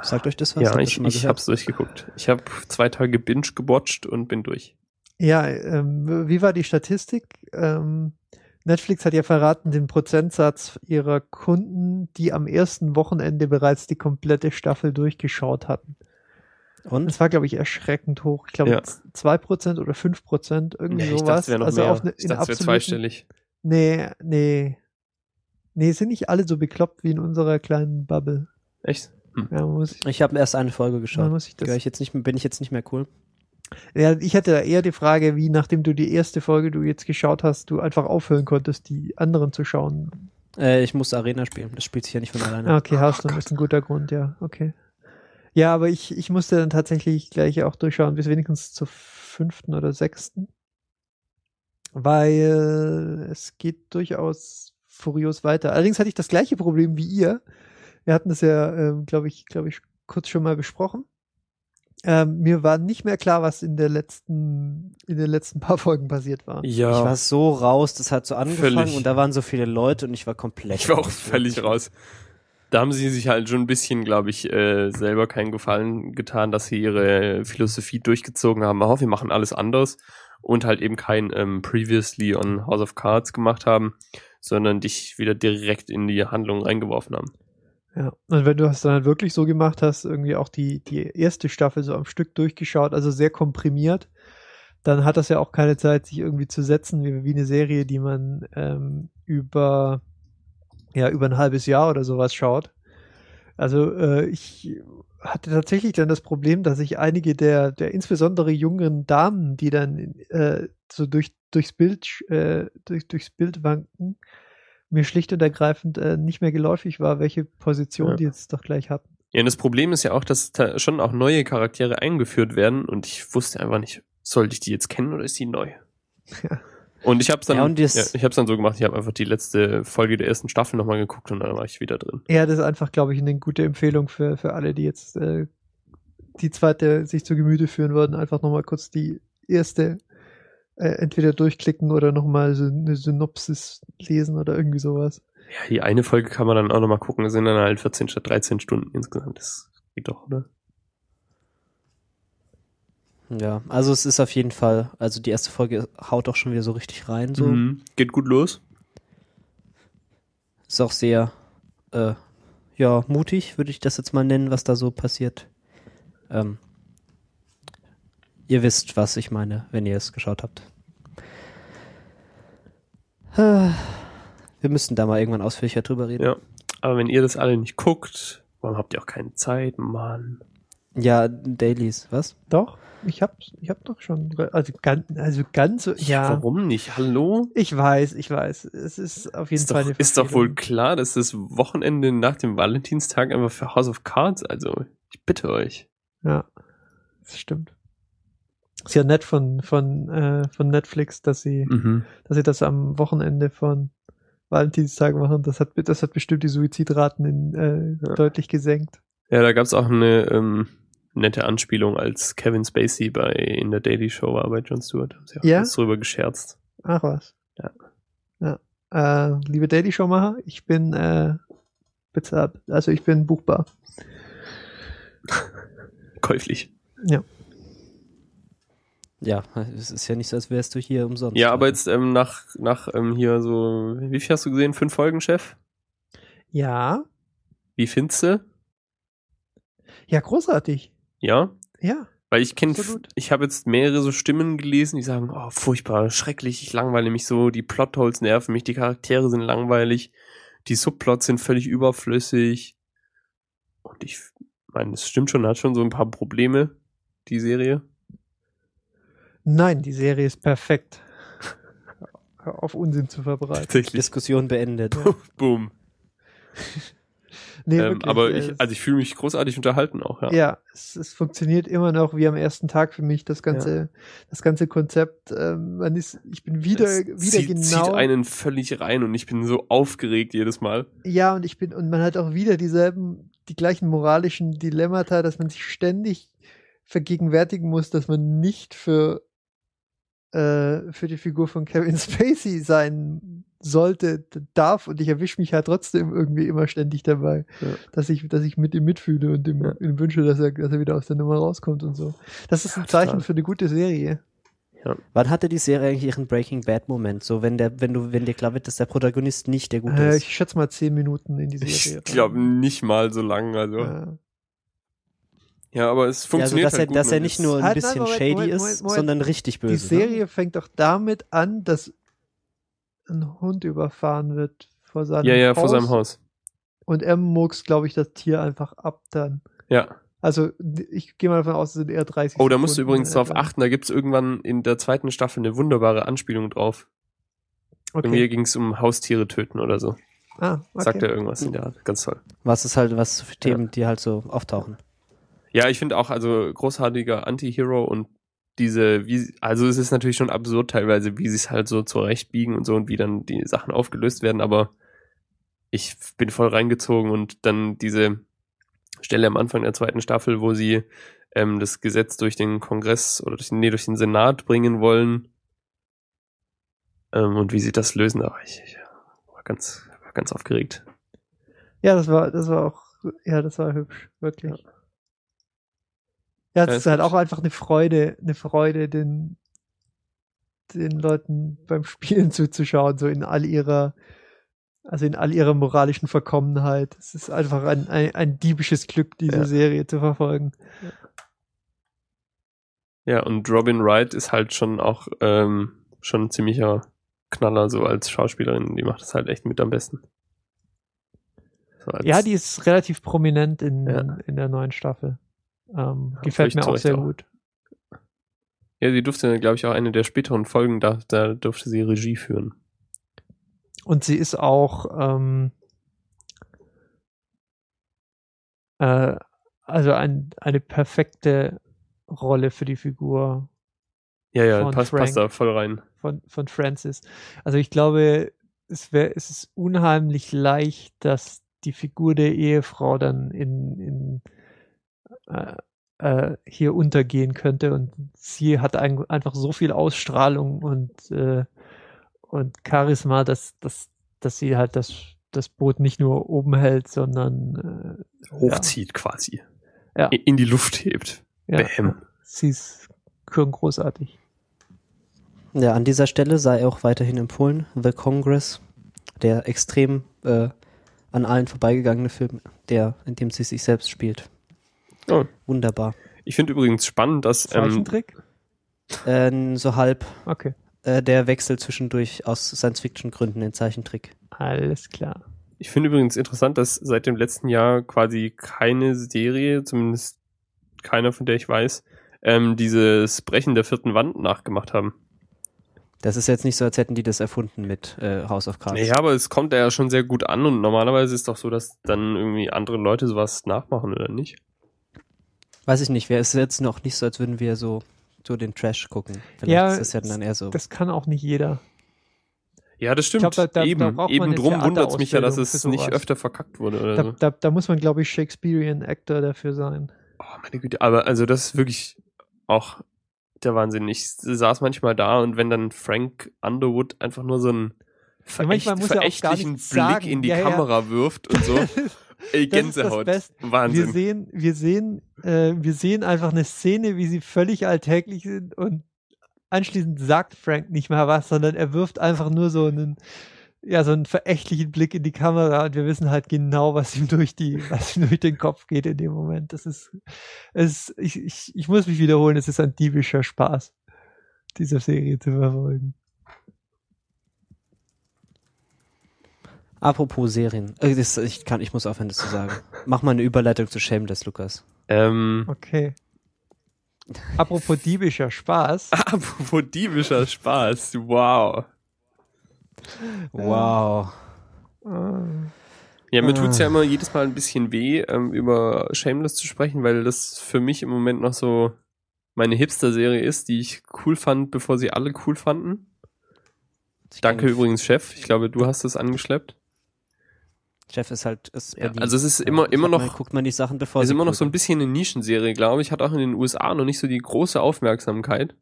Sagt euch das was? ja, ich, ich gehört? hab's durchgeguckt. Ich habe zwei Tage binge gebotcht und bin durch. Ja, ähm, wie war die Statistik? Ähm, Netflix hat ja verraten, den Prozentsatz ihrer Kunden, die am ersten Wochenende bereits die komplette Staffel durchgeschaut hatten. Und? Das war, glaube ich, erschreckend hoch. Ich glaube, Ja. zwei Prozent oder fünf Prozent, irgendwie Ja, ich sowas. dachte, es wäre noch also mehr. auf ne, ich dachte, es wäre zweistellig. Nee, nee. Nee, sind nicht alle so bekloppt wie in unserer kleinen Bubble. Echt? Ja, man muss, Ich habe erst eine Folge geschaut. muss sich das Gehör ich jetzt nicht, bin ich jetzt nicht mehr cool? Ja, ich hatte da eher die Frage, wie nachdem du die erste Folge, du jetzt geschaut hast, du einfach aufhören konntest, die anderen zu schauen. Äh, ich muss Arena spielen. Das spielt sich ja nicht von alleine. Ah, okay, Hearthstone ist ein guter Grund, ja, okay. Ja, aber ich, ich musste dann tatsächlich gleich auch durchschauen, bis wenigstens zur fünften oder sechsten. Weil es geht durchaus furios weiter. Allerdings hatte ich das gleiche Problem wie ihr. Wir hatten das ja, ähm, glaube ich, glaube ich, kurz schon mal besprochen. Ähm, mir war nicht mehr klar, was in der letzten, in den letzten paar Folgen passiert war. Ich Ja, war so raus, das hat so angefangen Völlig. und da waren so viele Leute und ich war komplett ich war auch völlig raus. Da haben sie sich halt schon ein bisschen, glaube ich, äh, selber keinen Gefallen getan, dass sie ihre Philosophie durchgezogen haben. Oh, wir machen alles anders und halt eben kein ähm, Previously on House of Cards gemacht haben, sondern dich wieder direkt in die Handlung reingeworfen haben. Ja, und wenn du es dann halt wirklich so gemacht hast, irgendwie auch die, die erste Staffel so am Stück durchgeschaut, also sehr komprimiert, dann hat das ja auch keine Zeit, sich irgendwie zu setzen, wie, wie eine Serie, die man ähm, über, ja, über ein halbes Jahr oder sowas schaut. Also äh, ich hatte tatsächlich dann das Problem, dass ich einige der, der insbesondere jungen Damen, die dann äh, so durch, durchs Bild, äh, durch, durchs Bild wanken, mir schlicht und ergreifend äh, nicht mehr geläufig war, welche Position Ja. die jetzt doch gleich hatten. Ja, und das Problem ist ja auch, dass da schon auch neue Charaktere eingeführt werden und ich wusste einfach nicht, sollte ich die jetzt kennen oder ist die neu? Ja. Und ich habe dann, Ja, ja, ich habe dann so gemacht, ich habe einfach die letzte Folge der ersten Staffel nochmal geguckt und dann war ich wieder drin. Ja, das ist einfach, glaube ich, eine gute Empfehlung für, für alle, die jetzt äh, die zweite sich zu Gemüte führen würden. Einfach nochmal kurz die erste äh, entweder durchklicken oder nochmal so eine Synopsis lesen oder irgendwie sowas. Ja, die eine Folge kann man dann auch nochmal gucken, das sind dann halt 14 statt 13 Stunden insgesamt. Das geht doch, oder? Ja, also es ist auf jeden Fall, also die erste Folge haut auch schon wieder so richtig rein. So. Mhm. Geht gut los. Ist auch sehr, äh, ja, mutig, würde ich das jetzt mal nennen, was da so passiert. Ähm, ihr wisst, was ich meine, wenn ihr es geschaut habt. Wir müssen da mal irgendwann ausführlicher drüber reden. Ja. Aber wenn ihr das alle nicht guckt, warum habt ihr auch keine Zeit, Mann? Ja, Dailies, was? Doch, ich hab, ich hab doch schon, also ganz, also ganz so, ja. Warum nicht? Hallo? Ich weiß, ich weiß. Es ist auf jeden Ist Fall doch, eine ist doch wohl klar, dass das Wochenende nach dem Valentinstag einfach für House of Cards, also ich bitte euch. Ja, das stimmt. Ist ja nett von, von, äh, von Netflix, dass sie, Mhm. dass sie das am Wochenende von Valentinstag machen. Das hat, das hat bestimmt die Suizidraten in, äh, Ja. deutlich gesenkt. Ja, da gab's auch eine ähm, nette Anspielung, als Kevin Spacey bei in der Daily Show war bei Jon Stewart. Haben sie auch Ja? kurz drüber gescherzt. Ach was. Ja. Ja. Äh, liebe Daily Showmacher, ich bin äh, bezahlt. Also ich bin buchbar. Käuflich. Ja, es ist ja nicht so, als wärst du hier umsonst. Ja, aber jetzt ähm, nach, nach ähm, hier so, wie viel hast du gesehen? Fünf Folgen, Chef? Ja. Wie findest du? Ja, großartig. Ja? Ja. Weil ich kenne, ich habe jetzt mehrere so Stimmen gelesen, die sagen, oh, furchtbar, schrecklich, ich langweile mich so, die Plotholes nerven mich, die Charaktere sind langweilig, die Subplots sind völlig überflüssig. Und ich meine, es stimmt schon, hat schon so ein paar Probleme, die Serie. Nein, die Serie ist perfekt. Hör auf Unsinn zu verbreiten. Tatsächlich. Diskussion beendet. Boom. Nee, ähm, wirklich, aber äh, ich, also ich fühle mich großartig unterhalten auch, ja. ja, es, es funktioniert immer noch wie am ersten Tag für mich, das ganze, das ganze Konzept. Ähm, man ist, ich bin wieder, Es wieder zieht, genau. zieht einen völlig rein und ich bin so aufgeregt jedes Mal. Ja, und ich bin, und man hat auch wieder dieselben, die gleichen moralischen Dilemmata, dass man sich ständig vergegenwärtigen muss, dass man nicht für, äh, für die Figur von Kevin Spacey sein sollte, darf, und ich erwische mich halt trotzdem irgendwie immer ständig dabei, Ja. dass ich, dass ich mit ihm mitfühle und ihm, Ja. ihm wünsche, dass er, dass er wieder aus der Nummer rauskommt und so. Das ist ein Ja, Zeichen für eine gute Serie. Wann hatte die Serie eigentlich ihren Breaking Bad Moment? So, wenn der, wenn du, wenn dir klar wird, dass der Protagonist nicht der Gute Äh, ist. ich schätze mal zehn Minuten in die Serie. Ich glaube nicht mal so lang, also. Ja, Ja. aber es Ja, also, funktioniert dass er, halt gut dass er und nicht es- nur ein Halt, bisschen nein, Moment, shady Moment, ist, Moment, Moment. sondern richtig böse. Die Serie fängt doch damit an, dass ein Hund überfahren wird vor seinem Ja, ja, Haus. vor seinem Haus. Und er murkst, glaube ich, das Tier einfach ab dann. Ja. Also ich gehe mal davon aus, es sind eher 30 Oh, da musst du Sekunden übrigens drauf etwa. achten, da gibt's irgendwann in der zweiten Staffel eine wunderbare Anspielung drauf. Okay. ging's um Haustiere töten oder so. Ah, okay. Sagt er irgendwas in der Art. Ganz toll. Was ist halt, was für Themen, die halt so auftauchen. Ja, ich finde auch, also großartiger Anti-Hero und diese, wie, also es ist natürlich schon absurd teilweise, wie sie es halt so zurechtbiegen und so und wie dann die Sachen aufgelöst werden, aber ich bin voll reingezogen und dann diese Stelle am Anfang der zweiten Staffel, wo sie ähm, das Gesetz durch den Kongress oder durch, den- nee, durch den Senat bringen wollen ähm, und wie sie das lösen, da war ich, ich war ganz, war ganz aufgeregt. Ja, das war, das war auch, ja, das war hübsch, wirklich. Ja, es Ja, ist ist halt auch einfach eine Freude, eine Freude, den, den Leuten beim Spielen zuzuschauen, so in all ihrer, also in all ihrer moralischen Verkommenheit. Es ist einfach ein, ein, ein diebisches Glück, diese Ja. Serie zu verfolgen. Ja, und Robin Wright ist halt schon auch ähm, schon ein ziemlicher Knaller so als Schauspielerin. Die macht das halt echt mit am besten. So Ja, die ist relativ prominent in, Ja. in der neuen Staffel. Ähm, gefällt mir auch sehr auch. gut. ja, sie durfte, glaube ich, auch eine der späteren Folgen, da, da durfte sie Regie führen. Und sie ist auch, ähm, äh, also ein, eine perfekte Rolle für die Figur Ja, ja, passt, Frank. passt da voll rein. von, von Francis. Also ich glaube, es wäre, es ist unheimlich leicht, dass die Figur der Ehefrau dann in, in äh, äh, hier untergehen könnte und sie hat ein, einfach so viel Ausstrahlung und äh, und Charisma, dass, dass, dass sie halt das, das Boot nicht nur oben hält, sondern äh, Hochzieht quasi. Ja. In die Luft hebt. ja, Bäm. sie ist großartig. Ja, an dieser Stelle sei auch weiterhin empfohlen The Congress, der extrem äh, an allen vorbeigegangene Film, der, in dem sie sich selbst spielt. Oh. Wunderbar. Ich finde übrigens spannend, dass ähm, Zeichentrick? Äh, so halb Okay, äh, der Wechsel zwischendurch aus Science-Fiction-Gründen in Zeichentrick. alles klar. ich finde übrigens interessant, dass seit dem letzten Jahr quasi keine Serie, zumindest keiner, von der ich weiß, ähm, dieses Brechen der vierten Wand nachgemacht haben. Das ist jetzt nicht so, als hätten die das erfunden mit äh, House of Cards. Ja, aber es kommt ja schon sehr gut an und normalerweise ist doch so, dass dann irgendwie andere Leute sowas nachmachen oder nicht. Weiß ich nicht, wäre es jetzt noch nicht so, als würden wir so, so den Trash gucken. Vielleicht Ja, ist es ja dann eher so. Das kann auch nicht jeder. Ja, das stimmt. glaub, da- da- da eben man eben drum wundert es mich ja, dass es nicht öfter verkackt wurde oder Da, so. da, da muss man, glaube ich, Shakespearean Actor dafür sein. Oh, meine Güte, aber also das ist wirklich auch der Wahnsinn. Ich saß manchmal da und wenn dann Frank Underwood einfach nur so einen Ja, manchmal verächt, er gar verächtlichen Blick sagen. in die Ja, ja. Kamera wirft und so. Ey, Das ist das Gänsehaut. Beste. Wir Wahnsinn. sehen, wir sehen, äh, wir sehen einfach eine Szene, wie sie völlig alltäglich sind und anschließend sagt Frank nicht mehr was, sondern er wirft einfach nur so einen, ja, so einen verächtlichen Blick in die Kamera und wir wissen halt genau, was ihm durch die, was ihm durch den Kopf geht in dem Moment. Das ist, es, ist- ich, ich, ich muss mich wiederholen, es ist ein diebischer Spaß, diese Serie zu verfolgen. Apropos Serien. Äh, das, ich, kann, ich muss aufhören, das zu sagen. Mach mal eine Überleitung zu Shameless, Lukas. Ähm, Okay. Apropos diebischer Spaß. apropos diebischer Spaß. Wow. Wow. Ja, mir Ah. tut's ja immer jedes Mal ein bisschen weh, ähm, über Shameless zu sprechen, weil das für mich im Moment noch so meine Hipster-Serie ist, die ich cool fand, bevor sie alle cool fanden. Danke übrigens, Chef. Ich glaube, du hast es angeschleppt. Chef ist halt, ist Ja, also es ist immer, immer Hat man- noch, guckt man die Sachen, bevor ist immer noch so ein bisschen eine Nischenserie, glaube ich. Hat auch in den USA noch nicht so die große Aufmerksamkeit.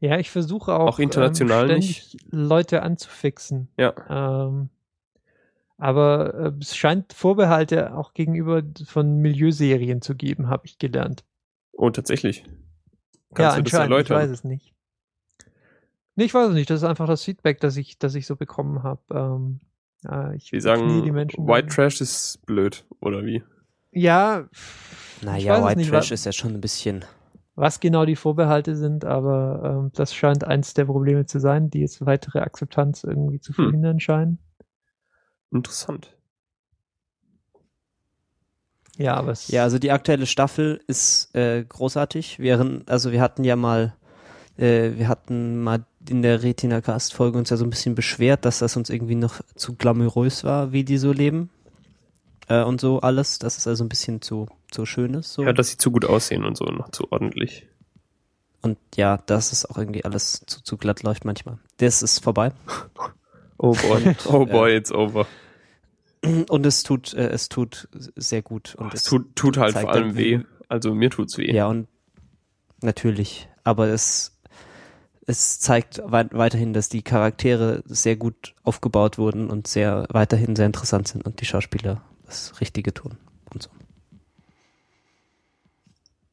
Ja, ich versuche auch, Auch international ähm, ständig Leute anzufixen. Ja. Ähm, aber äh, es scheint Vorbehalte auch gegenüber von Milieuserien zu geben, habe ich gelernt. Oh, tatsächlich. ja, Kannst du das anscheinend, ich erläutern? weiß es nicht. Nee, ich weiß es nicht. Das ist einfach das Feedback, das ich, das ich so bekommen habe. Ähm, ja, ich ich sagen, die Menschen White. Trash ist blöd, oder wie? Ja, Naja, White nicht, Trash ist ja schon ein bisschen. was genau die Vorbehalte sind, aber ähm, das scheint eins der Probleme zu sein, die jetzt weitere Akzeptanz irgendwie zu Hm. verhindern scheinen. Interessant. Ja, aber es, Ja, also die aktuelle Staffel ist äh, großartig. Während, also wir hatten ja mal, äh, wir hatten mal in der Retina Cast Folge uns ja so ein bisschen beschwert, dass das uns irgendwie noch zu glamourös war, wie die so leben äh, und so alles. Das ist also ein bisschen zu zu schön ist. So. Ja, dass sie zu gut aussehen und so, noch zu ordentlich. und ja, das ist auch irgendwie alles zu, zu glatt läuft manchmal. Das ist vorbei. Oh boy, oh boy, it's over. Und es tut, äh, es tut sehr gut. Und Es tut, tut halt vor allem weh. Also mir tut's weh. Ja, und natürlich. Aber es, es zeigt wei weiterhin, dass die Charaktere sehr gut aufgebaut wurden und sehr weiterhin sehr interessant sind und die Schauspieler das Richtige tun und so.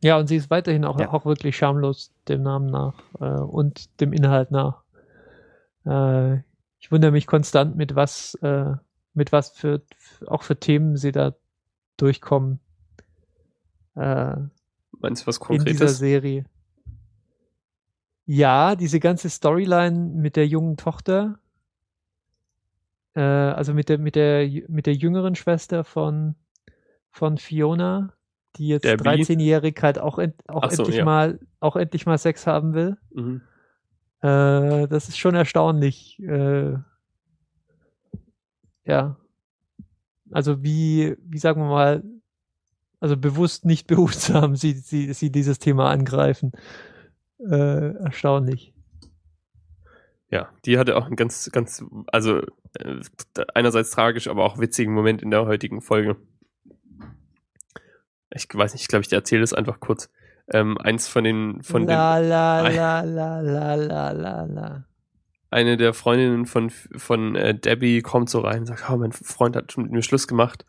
ja, und sie ist weiterhin auch, Ja. auch wirklich schamlos dem Namen nach äh, und dem Inhalt nach. Äh, ich wundere mich konstant, mit was, äh, mit was für, auch für Themen sie da durchkommen. Äh, Meinst du was in dieser Konkretes? Serie. Ja, diese ganze Storyline mit der jungen Tochter, äh, also mit der mit der mit der jüngeren Schwester von von Fiona, die jetzt Debbie? 13-jährig halt auch, end, auch so, endlich ja. mal auch endlich mal Sex haben will. Mhm. Äh, das ist schon erstaunlich. Äh, ja. Also wie, wie sagen wir mal, also bewusst nicht behutsam sie, sie, sie dieses Thema angreifen. Äh, erstaunlich. Ja, die hatte auch einen ganz, ganz, also äh, einerseits tragisch, aber auch witzigen Moment in der heutigen Folge. Ich weiß nicht, ich glaube, ich erzähle es einfach kurz. Ähm, eins von den, von den, la, la, Ein- la, la, la, la, la, la. eine der Freundinnen von, von äh, Debbie kommt so rein und sagt, oh, mein Freund hat schon mit mir Schluss gemacht.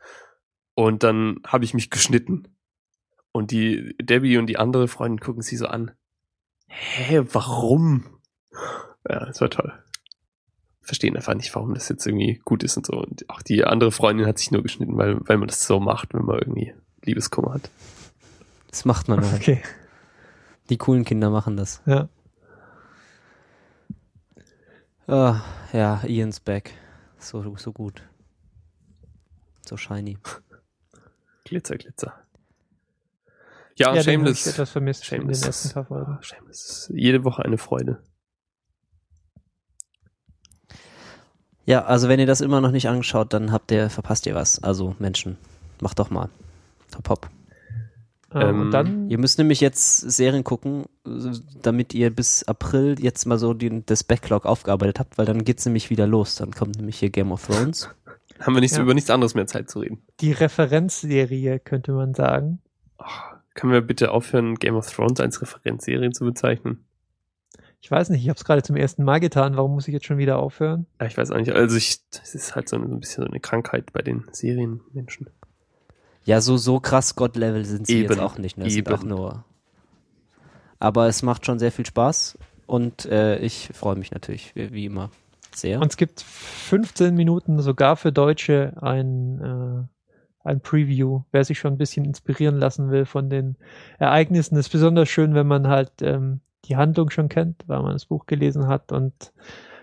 Und dann habe ich mich geschnitten. Und die Debbie und die andere Freundin gucken sie so an. Hä, warum? Ja, das war toll. Verstehen einfach nicht, warum das jetzt irgendwie gut ist und so. Und auch die andere Freundin hat sich nur geschnitten, weil, weil man das so macht, wenn man irgendwie Liebeskummer hat. Das macht man halt. Okay, Die coolen Kinder machen das. ja. Ah, ja, Ian's back. So, so gut. So shiny. Glitzer, Glitzer. Ja, ja, hab ich Shameless. etwas vermisst in den Shameless. ersten paar Folgen. Ah, Shameless. ist Jede Woche eine Freude. Ja, also wenn ihr das immer noch nicht angeschaut, dann habt ihr, verpasst ihr was. Also Menschen, macht doch mal. Top, hopp. Äh, Ähm, und dann, Ihr müsst nämlich jetzt Serien gucken, damit ihr bis April jetzt mal so den, das Backlog aufgearbeitet habt, weil dann geht's nämlich wieder los. Dann kommt nämlich hier Game of Thrones. Haben wir nicht Ja. über nichts anderes mehr Zeit zu reden. die Referenzserie, könnte man sagen. Ach, können wir bitte aufhören, Game of Thrones als Referenzserie zu bezeichnen? Ich weiß nicht, ich habe es gerade zum ersten Mal getan. Warum muss ich jetzt schon wieder aufhören? Ja, ich weiß auch nicht. Also ich, das ist halt so ein, so ein bisschen so eine Krankheit bei den Serienmenschen. Ja, so, so krass God-Level sind sie jetzt Eben, auch nicht. Ne? Es sind eben. auch nur. Aber es macht schon sehr viel Spaß und äh, ich freue mich natürlich, wie, wie immer, sehr. Und es gibt 15 Minuten sogar für Deutsche ein, äh, ein Preview, wer sich schon ein bisschen inspirieren lassen will von den Ereignissen. Ist besonders schön, wenn man halt ähm, die Handlung schon kennt, weil man das Buch gelesen hat und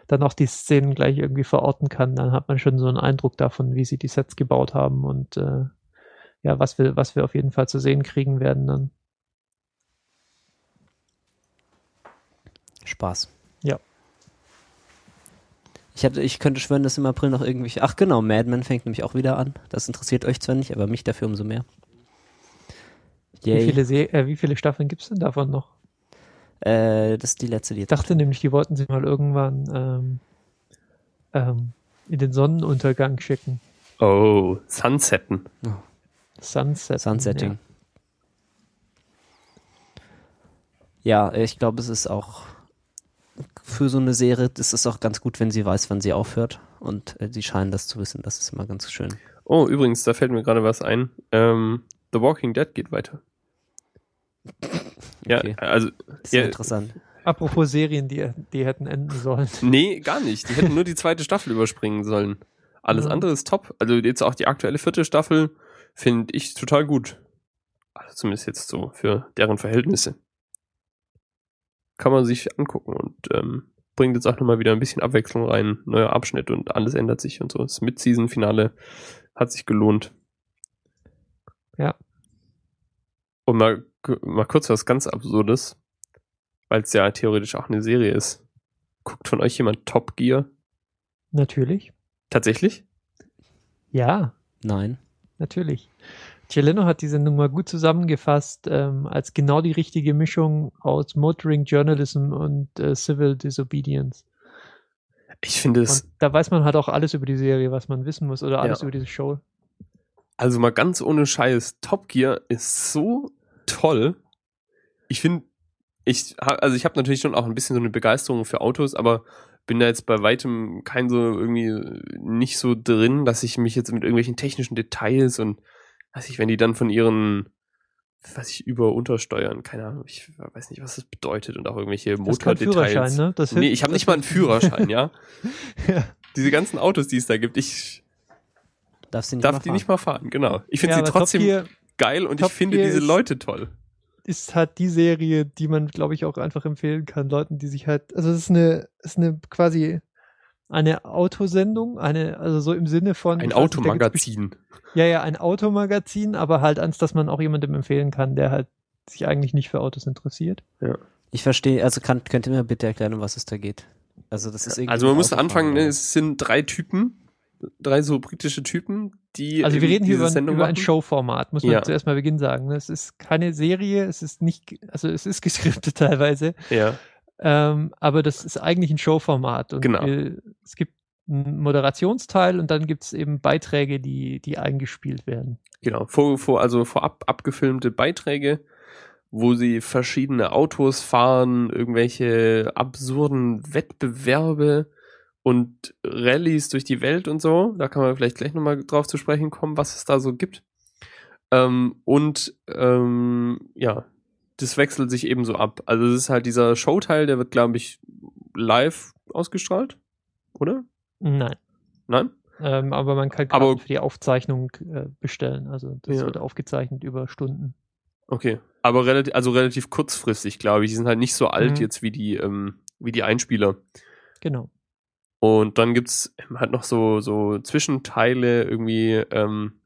dann auch die Szenen gleich irgendwie verorten kann. Dann hat man schon so einen Eindruck davon, wie sie die Sets gebaut haben und äh, ja, was wir, was wir auf jeden Fall zu sehen kriegen werden dann. Spaß. Ja. Ich, hatte, ich könnte schwören, dass im April noch irgendwelche. Ach genau, Mad Men fängt nämlich auch wieder an. Das interessiert euch zwar nicht, aber mich dafür umso mehr. Wie Yay. viele, Se äh, wie viele Staffeln gibt es denn davon noch? Äh, das ist die letzte, die Ich jetzt. dachte nämlich, die wollten sie mal irgendwann ähm, ähm, in den Sonnenuntergang schicken. Oh, Sunsetten. Sunset. Sunsetting. Ja, ich glaube, es ist auch für so eine Serie, das ist auch ganz gut, wenn sie weiß, wann sie aufhört. Und äh, sie scheinen das zu wissen. Das ist immer ganz schön. Oh, übrigens, da fällt mir gerade was ein. Ähm, The Walking Dead geht weiter. Ja, Okay. also, Das ist Ja. ja interessant. Ja. Apropos Serien, die, die hätten enden sollen. nee, gar nicht. Die hätten nur die zweite Staffel überspringen sollen. Alles Ja. andere ist top. Also jetzt auch die aktuelle vierte Staffel finde ich total gut. Also zumindest jetzt so für deren Verhältnisse. Kann man sich angucken und ähm, bringt jetzt auch nochmal wieder ein bisschen Abwechslung rein. Neuer Abschnitt und alles ändert sich und so. Das Mid-Season-Finale hat sich gelohnt. Ja. Und mal, mal kurz was ganz Absurdes, weil es ja theoretisch auch eine Serie ist. Guckt von euch jemand Top Gear? Natürlich. Tatsächlich? Ja, Nein. natürlich. Celeno hat diese Nummer gut zusammengefasst ähm, als genau die richtige Mischung aus Motoring Journalism und äh, Civil Disobedience. Ich finde es, Und da weiß man halt auch alles über die Serie, was man wissen muss oder alles Ja. über diese Show. also mal ganz ohne Scheiß, Top Gear ist so toll. Ich finde, ich, also ich habe natürlich schon auch ein bisschen so eine Begeisterung für Autos, aber bin da jetzt bei weitem kein so irgendwie nicht so drin, dass ich mich jetzt mit irgendwelchen technischen Details und weiß ich, wenn die dann von ihren was ich über untersteuern, keine Ahnung, ich weiß nicht, was das bedeutet und auch irgendwelche Motordetails. Führerschein, ne? Das nee, ich habe nicht mal einen Führerschein, ja. ja. Diese ganzen Autos, die es da gibt, ich Darfst du nicht darf mal die fahren. nicht mal fahren, genau. Ich finde ja, sie trotzdem Gear geil und Top ich finde Gear diese ist- Leute toll. ist halt die Serie, die man, glaube ich, auch einfach empfehlen kann, Leuten, die sich halt, also es ist eine, es ist eine quasi eine Autosendung, eine, also so im Sinne von Ein nicht, Automagazin. best- Ja, ja, ein Automagazin, aber halt eins, das man auch jemandem empfehlen kann, der halt sich eigentlich nicht für Autos interessiert. Ich verstehe, also kann, könnt ihr mir bitte erklären, um was es da geht? Also das ist irgendwie Also man ein muss anfangen, ne, es sind drei Typen, drei so britische Typen, die Also wir reden hier über, Sendung über ein. Showformat, muss man Ja. zuerst mal Beginn sagen. ne? Es ist keine Serie, es ist nicht, also es ist geskriptet teilweise, Ja, ähm, aber das ist eigentlich ein Showformat. Und Genau. wir, es gibt einen Moderationsteil und dann gibt es eben Beiträge, die, die eingespielt werden. genau. Vor, vor, also vorab abgefilmte Beiträge, wo sie verschiedene Autos fahren, irgendwelche absurden Wettbewerbe und Rallyes durch die Welt und so. Da kann man vielleicht gleich nochmal drauf zu sprechen kommen, was es da so gibt. Ähm, und ähm, ja, das wechselt sich ebenso ab. Also es ist halt dieser Showteil, der wird, glaube ich, live ausgestrahlt, oder? Nein. Nein? Ähm, aber man kann Aber- für die Aufzeichnung äh, bestellen. Also das Ja. wird aufgezeichnet über Stunden. Okay. Aber relativ, also relativ kurzfristig, glaube ich. Die sind halt nicht so alt Mhm. jetzt wie die, ähm, wie die Einspieler. Genau. Und dann gibt's halt noch so, so Zwischenteile, irgendwie, ähm,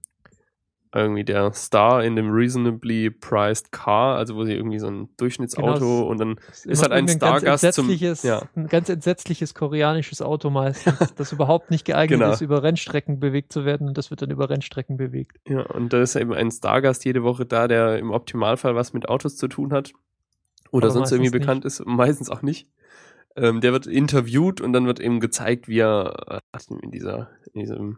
irgendwie der Star in dem reasonably priced car, also wo sie irgendwie so ein Durchschnittsauto Genau, und dann Ist halt ein ganz Stargast zum- entsetzliches, ja. ein ganz entsetzliches koreanisches Auto meistens, das überhaupt nicht geeignet Genau. ist, über Rennstrecken bewegt zu werden und das wird dann über Rennstrecken bewegt. Ja, und da ist eben ein Stargast jede Woche da, der im Optimalfall was mit Autos zu tun hat. Oder Aber sonst irgendwie bekannt ist, meistens auch nicht. Ähm, der wird interviewt und dann wird eben gezeigt, wie er äh, in dieser, in diesem,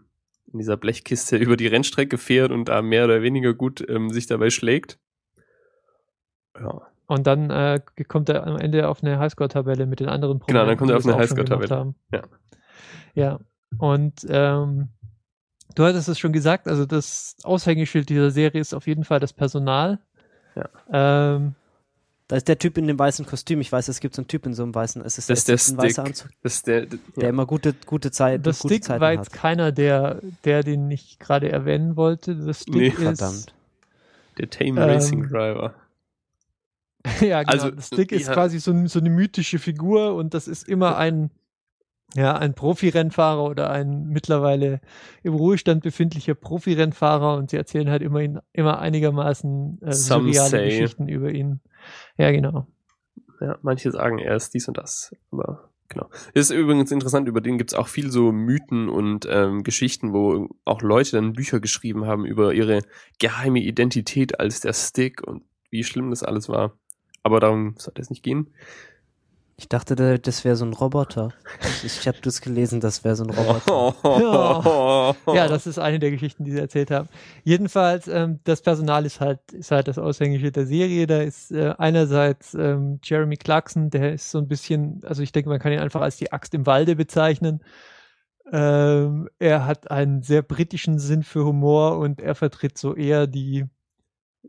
in dieser Blechkiste über die Rennstrecke fährt und da mehr oder weniger gut ähm, sich dabei schlägt. Ja. Und dann äh, kommt er am Ende auf eine Highscore-Tabelle mit den anderen Genau, dann kommt er auf eine Highscore-Tabelle. Ja. Ja. Und ähm, du hattest es schon gesagt, also das Aushängeschild dieser Serie ist auf jeden Fall das Personal. Ja. Ähm, Da ist der Typ in dem weißen Kostüm. Ich weiß, es gibt so einen Typ in so einem weißen. Es ist, Das ist der es ein weißer Stick. Anzug, Das ist der, der ja. immer gute, gute Zeit, das gute Stick Zeiten war hat. jetzt keiner, der, der den ich gerade erwähnen wollte. Das Stick Nee. ist, Verdammt. der Tame Ähm, Racing Driver. ja, genau. Also, das Stick ist quasi so, so eine mythische Figur und das ist immer ein, ja, ein Profi-Rennfahrer oder ein mittlerweile im Ruhestand befindlicher Profi-Rennfahrer und sie erzählen halt immerhin immer einigermaßen äh, surreale say. Geschichten über ihn. Ja, genau. Ja, manche sagen, er ist dies und das. Aber genau. Ist übrigens interessant, über den gibt's auch viel so Mythen und ähm, Geschichten, wo auch Leute dann Bücher geschrieben haben über ihre geheime Identität als der Stick und wie schlimm das alles war. Aber darum sollte es nicht gehen. Ich dachte, da- das wäre so ein Roboter. Ich, ich habe das gelesen, das wäre so ein Roboter. Ja, das ist eine der Geschichten, die sie erzählt haben. Jedenfalls, ähm, das Personal ist halt, ist halt das Aushängeschild der Serie. Da ist äh, einerseits ähm, Jeremy Clarkson, der ist so ein bisschen, also ich denke, man kann ihn einfach als die Axt im Walde bezeichnen. Ähm, er hat einen sehr britischen Sinn für Humor und er vertritt so eher die,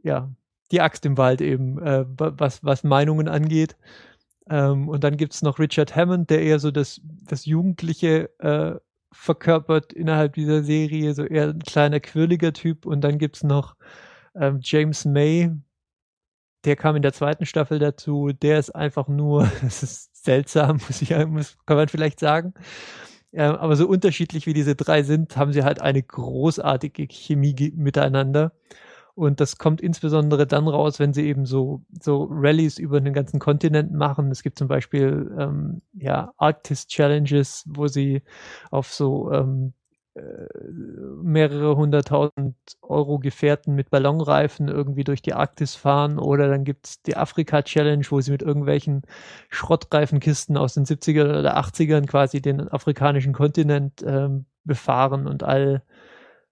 ja, die Axt im Wald eben, äh, wa- was, was Meinungen angeht. Ähm, und dann gibt's noch Richard Hammond, der eher so das, das Jugendliche äh, verkörpert innerhalb dieser Serie, so eher ein kleiner, quirliger Typ. Und dann gibt's noch ähm, James May, der kam in der zweiten Staffel dazu. Der ist einfach nur, das ist seltsam, muss ich, muss, kann man vielleicht sagen. Ähm, aber so unterschiedlich wie diese drei sind, haben sie halt eine großartige Chemie miteinander. Und das kommt insbesondere dann raus, wenn sie eben so, so Rallyes über den ganzen Kontinent machen. Es gibt zum Beispiel ähm, ja, Arctis Challenges, wo sie auf so ähm, äh, mehrere hunderttausend Euro Gefährten mit Ballonreifen irgendwie durch die Arktis fahren. Oder dann gibt's die Afrika Challenge, wo sie mit irgendwelchen Schrottreifenkisten aus den 70er oder 80ern quasi den afrikanischen Kontinent ähm, befahren und all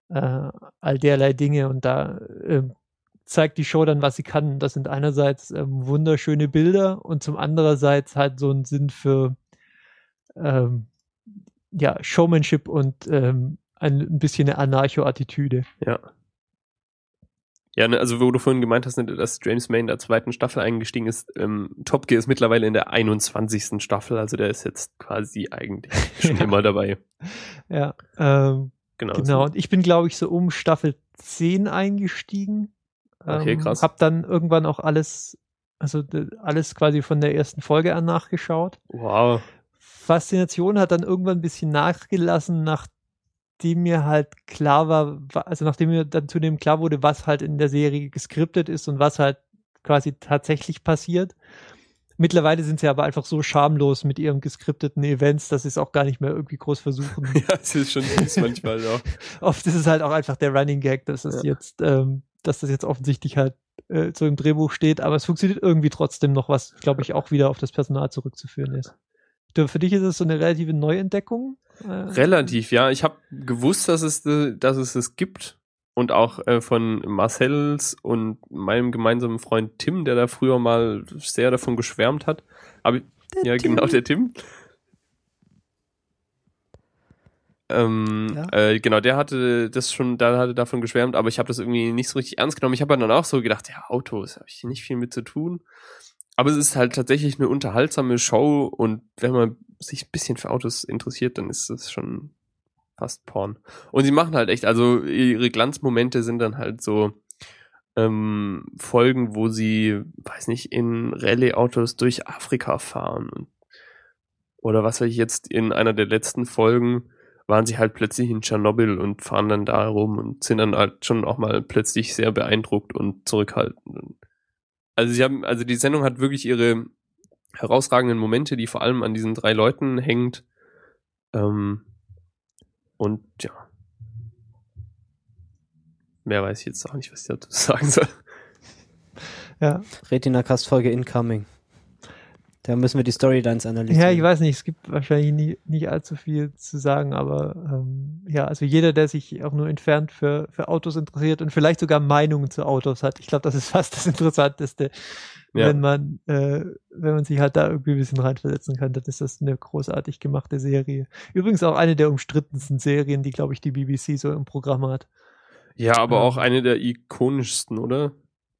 äh, all derlei Dinge und da äh, zeigt die Show dann, was sie kann. Das sind einerseits ähm, wunderschöne Bilder und zum andererseits halt so ein Sinn für ähm, ja, Showmanship und ähm, ein, ein bisschen eine Anarcho-Attitüde. Ja. Ja, ne, also wo du vorhin gemeint hast, ne, dass James May in der zweiten Staffel eingestiegen ist, ähm, Top Gear ist mittlerweile in der 21. Staffel, also der ist jetzt quasi eigentlich schon immer dabei. Ja, ähm, Genau. Genau, und ich bin, glaube ich, so um Staffel 10 eingestiegen. Okay, Ähm, krass. Hab dann irgendwann auch alles, also alles quasi von der ersten Folge an nachgeschaut. Wow. Faszination hat dann irgendwann ein bisschen nachgelassen, nachdem mir halt klar war, wa- also nachdem mir dann zudem klar wurde, was halt in der Serie geskriptet ist und was halt quasi tatsächlich passiert. Mittlerweile sind sie aber einfach so schamlos mit ihren geskripteten Events, dass sie es auch gar nicht mehr irgendwie groß versuchen. Ja, es ist schon süß manchmal auch. oft ist es halt auch einfach der Running Gag, dass das Ja. jetzt, ähm, dass das jetzt offensichtlich halt äh, so im Drehbuch steht, aber es funktioniert irgendwie trotzdem noch, was, glaube ich, auch wieder auf das Personal zurückzuführen ist. Für dich ist es so eine relative Neuentdeckung? Äh, Relativ, ja. Ich habe gewusst, dass es, äh, dass es es gibt. Und auch äh, von Marcells und meinem gemeinsamen Freund Tim, der da früher mal sehr davon geschwärmt hat. Aber ja, genau, der Tim. Ähm, Ja. äh, genau, der hatte das schon, da hatte davon geschwärmt, aber ich habe das irgendwie nicht so richtig ernst genommen. Ich habe dann auch so gedacht, ja, Autos, habe ich nicht viel mit zu tun. Aber es ist halt tatsächlich eine unterhaltsame Show und wenn man sich ein bisschen für Autos interessiert, dann ist das schon fast Porn. Und sie machen halt echt, also ihre Glanzmomente sind dann halt so ähm, Folgen, wo sie, weiß nicht, in Rallye-Autos durch Afrika fahren. Oder was weiß ich jetzt, in einer der letzten Folgen waren sie halt plötzlich in Tschernobyl und fahren dann da rum und sind dann halt schon auch mal plötzlich sehr beeindruckt und zurückhaltend. Also sie haben, also die Sendung hat wirklich ihre herausragenden Momente, die vor allem an diesen drei Leuten hängt. Ähm, und ja. Mehr weiß ich jetzt auch nicht, was ich dazu sagen soll. ja. Retina-Cast-Folge incoming. Da müssen wir die Storylines analysieren. ja, ich weiß nicht, es gibt wahrscheinlich nie, nicht allzu viel zu sagen, aber ähm, ja, also jeder, der sich auch nur entfernt für, für Autos interessiert und vielleicht sogar Meinungen zu Autos hat, ich glaube, das ist fast das Interessanteste, Ja. wenn man, äh, wenn man sich halt da irgendwie ein bisschen reinversetzen kann, dann ist das eine großartig gemachte Serie. Übrigens auch eine der umstrittensten Serien, die, glaube ich, die BBC so im Programm hat. Ja, aber Ähm. auch eine der ikonischsten, oder?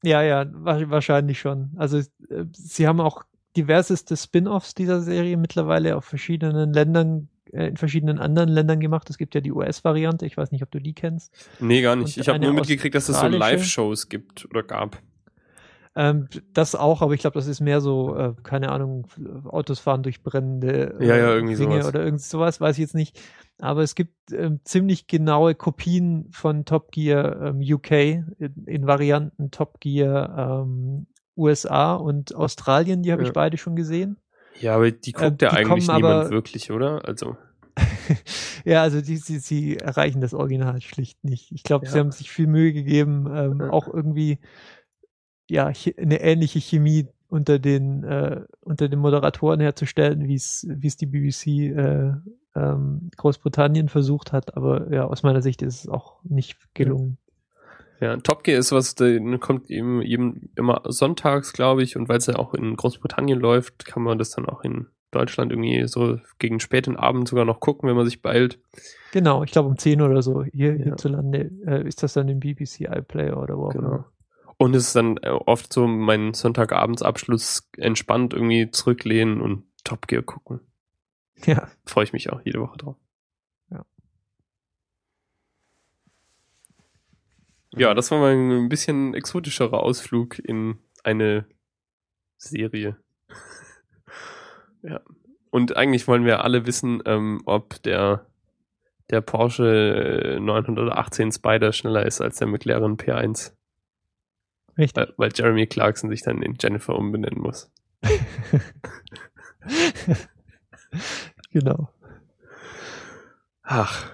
Ja, ja, wa wahrscheinlich schon. Also äh, sie haben auch diverseste Spin-offs dieser Serie mittlerweile auf verschiedenen Ländern, äh, in verschiedenen anderen Ländern gemacht. Es gibt ja die US-Variante, ich weiß nicht, ob du die kennst. Nee, gar nicht. Und Ich habe nur mitgekriegt, dass es so Live-Shows gibt oder gab. Ähm, das auch, aber ich glaube, das ist mehr so, äh, keine Ahnung, Autos fahren durch brennende äh, Ja, ja, irgendwie Dinge sowas. oder irgend sowas, weiß ich jetzt nicht. Aber es gibt ähm, ziemlich genaue Kopien von Top Gear ähm, UK in, in Varianten Top Gear ähm, USA und Australien, die habe Ja. ich beide schon gesehen. Ja, aber die guckt Äh, ja die eigentlich niemand aber- wirklich, oder? Also, ja, also die, sie, sie erreichen das Original schlicht nicht. Ich glaube, sie Ja. haben sich viel Mühe gegeben, ähm, Ja. auch irgendwie ja eine ähnliche Chemie unter den äh, unter den Moderatoren herzustellen, wie es wie es die BBC äh, ähm, Großbritannien versucht hat. Aber ja, aus meiner Sicht ist es auch nicht gelungen. Ja, Top Gear ist was, der kommt eben, eben immer sonntags, glaube ich, und weil es ja auch in Großbritannien läuft, kann man das dann auch in Deutschland irgendwie so gegen späten Abend sogar noch gucken, wenn man sich beeilt. Genau, ich glaube um 10 oder so hier Ja. hierzulande äh, ist das dann im BBC iPlayer oder wo auch Genau. immer. Und es ist dann äh, oft so mein Sonntagabendsabschluss entspannt irgendwie zurücklehnen und Top Gear gucken. Ja, Freue ich mich auch jede Woche drauf. Ja, das war mal ein bisschen exotischerer Ausflug in eine Serie. ja. Und eigentlich wollen wir alle wissen, ähm, ob der, der Porsche äh, 918 Spider schneller ist als der McLaren P1. Richtig. Weil, weil Jeremy Clarkson sich dann in Jennifer umbenennen muss. Genau. Ach.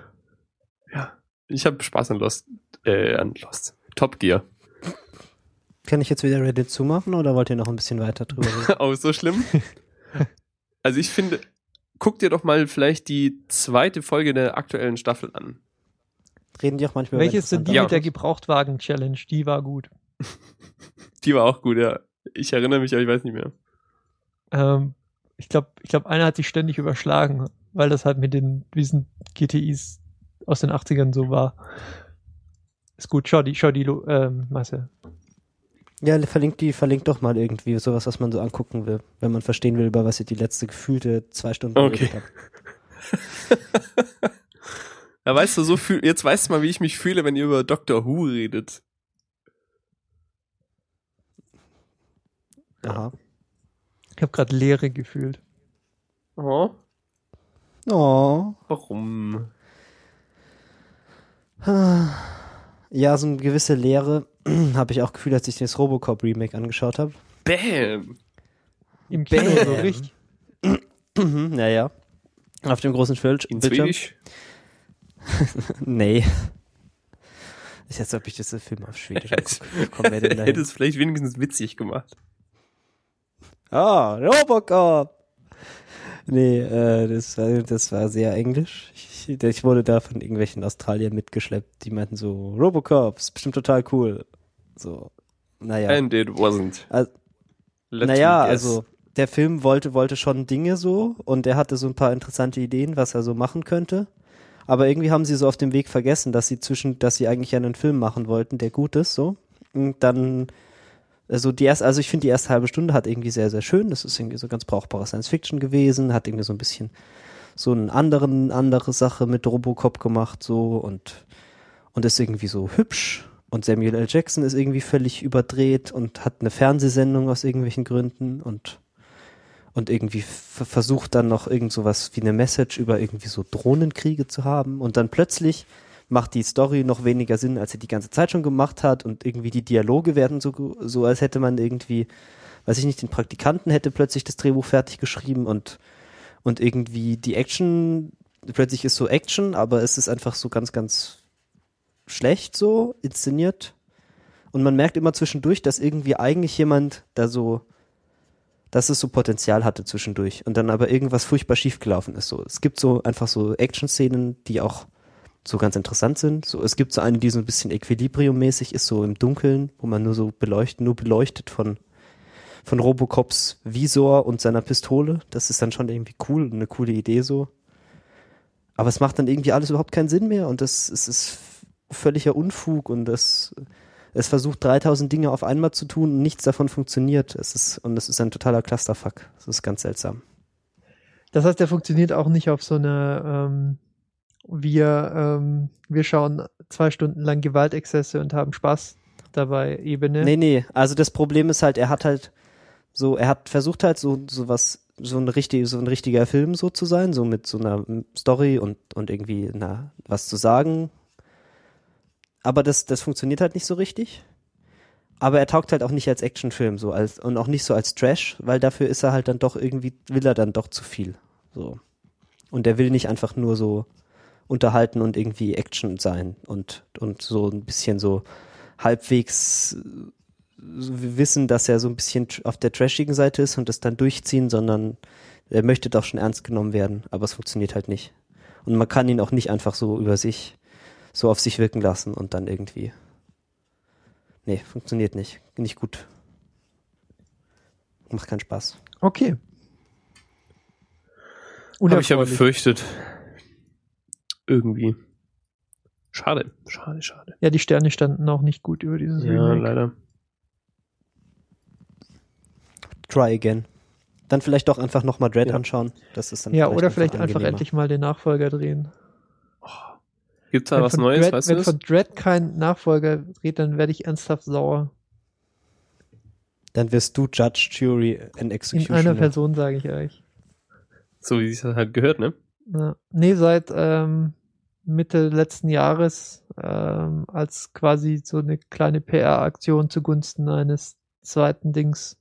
Ja. Ich habe Spaß an Lost. Äh, an Lost. Top Gear. Kann ich jetzt wieder Reddit zumachen oder wollt ihr noch ein bisschen weiter drüber reden? oh, so schlimm. Also ich finde, guck dir doch mal vielleicht die zweite Folge der aktuellen Staffel an. Reden die auch manchmal Welches sind die Ja. mit der Gebrauchtwagen-Challenge? Die war gut. Die war auch gut, ja. Ich erinnere mich, aber ich weiß nicht mehr. Ähm, ich glaube, ich glaub, einer hat sich ständig überschlagen, weil das halt mit den diesen GTIs aus den 80ern so war. Ist gut, schau die, schau die, ähm, Marcel. Ja, verlinkt die, verlinkt doch mal irgendwie sowas, was man so angucken will, wenn man verstehen will, über was ihr die letzte gefühlte zwei Stunden Okay. habt. Ja, weißt du, so fühl, jetzt weißt du mal, wie ich mich fühle, wenn ihr über Doctor Who redet. Aha. Ich habe gerade Leere gefühlt. Oh. Oh. Warum? Ja, so eine gewisse Leere habe ich auch gefühlt, als ich das Robocop Remake angeschaut habe. Bam! Im Kino so Bam. richtig. Naja. Auf dem großen Bild In. Schwedisch? Nee. Ist jetzt, ob ich das Film auf Schwedisch angucke. Hätte es vielleicht wenigstens witzig gemacht. Ah, Robocop! Nee, äh, das war, das war sehr englisch. Ich, ich wurde da von irgendwelchen Australiern mitgeschleppt, die meinten so, Robocop, ist bestimmt total cool. So, naja. And it wasn't. Also- naja, also der Film wollte, wollte schon Dinge so und er hatte so ein paar interessante Ideen, was er so machen könnte. Aber irgendwie haben sie so auf dem Weg vergessen, dass sie zwischen, dass sie eigentlich einen Film machen wollten, der gut ist, so. Und dann, also die erste, also ich finde die erste halbe Stunde hat irgendwie sehr, sehr schön. Das ist irgendwie so ganz brauchbare Science Fiction gewesen, hat irgendwie so ein bisschen so einen anderen, andere Sache mit Robocop gemacht, so und, und ist irgendwie so hübsch. Und Samuel L. Jackson ist irgendwie völlig überdreht und hat eine Fernsehsendung aus irgendwelchen Gründen und, und irgendwie versucht dann noch irgend sowas wie eine Message über irgendwie so Drohnenkriege zu haben. Und dann plötzlich macht die Story noch weniger Sinn, als sie die ganze Zeit schon gemacht hat und irgendwie die Dialoge werden so, so als hätte man irgendwie, weiß ich nicht, den Praktikanten hätte plötzlich das Drehbuch fertig geschrieben und, und irgendwie die Action, plötzlich ist so Action, aber es ist einfach so ganz, ganz schlecht so inszeniert. Und man merkt immer zwischendurch, dass irgendwie eigentlich jemand da so, dass es so Potenzial hatte zwischendurch und dann aber irgendwas furchtbar schiefgelaufen ist. So, es gibt so einfach so Action-Szenen, die auch so ganz interessant sind. So, es gibt so eine, die so ein bisschen Equilibrium-mäßig ist, so im Dunkeln, wo man nur so beleuchtet, nur beleuchtet von, von Robocops Visor und seiner Pistole. Das ist dann schon irgendwie cool und eine coole Idee so. Aber es macht dann irgendwie alles überhaupt keinen Sinn mehr und das es ist völliger Unfug und das, es versucht 3000 Dinge auf einmal zu tun und nichts davon funktioniert. Es ist, und es ist ein totaler Clusterfuck. Das ist ganz seltsam. Das heißt, der funktioniert auch nicht auf so eine, ähm, wir, ähm, wir schauen zwei Stunden lang Gewaltexzesse und haben Spaß dabei Ebene. Nee, nee, also das Problem ist halt, er hat halt so, er hat versucht halt so, so was, so ein richtig, so ein richtiger Film so zu sein, so mit so einer Story und, und irgendwie, na, was zu sagen. Aber das, das funktioniert halt nicht so richtig. Aber er taugt halt auch nicht als Actionfilm so als, und auch nicht so als Trash, weil dafür ist er halt dann doch irgendwie, will er dann doch zu viel. So. Und er will nicht einfach nur so unterhalten und irgendwie Action sein und, und so ein bisschen so halbwegs äh, wissen, dass er so ein bisschen auf der trashigen Seite ist und das dann durchziehen, sondern er möchte doch schon ernst genommen werden, aber es funktioniert halt nicht. Und man kann ihn auch nicht einfach so über sich, so auf sich wirken lassen und dann irgendwie. Nee, funktioniert nicht. Nicht gut. Macht keinen Spaß. Okay. Habe ich ja befürchtet. Irgendwie. Schade, schade, schade. Ja, die Sterne standen auch nicht gut über dieses Ja, Remake. leider. Try again. Dann vielleicht doch einfach nochmal Dread Ja. anschauen. Das ist dann Ja, oder vielleicht einfach einfach endlich mal den Nachfolger drehen. Gibt's da wenn was von Neues, Dread, weißt du wenn das? von Dread kein Nachfolger dreht, dann werde ich ernsthaft sauer. Dann wirst du Judge, Jury and In Executioner. einer Person, sage ich euch. So wie sich das halt gehört, ne? Ja. Nee, seit, ähm, Mitte letzten Jahres ähm, als quasi so eine kleine PR-Aktion zugunsten eines zweiten Dings,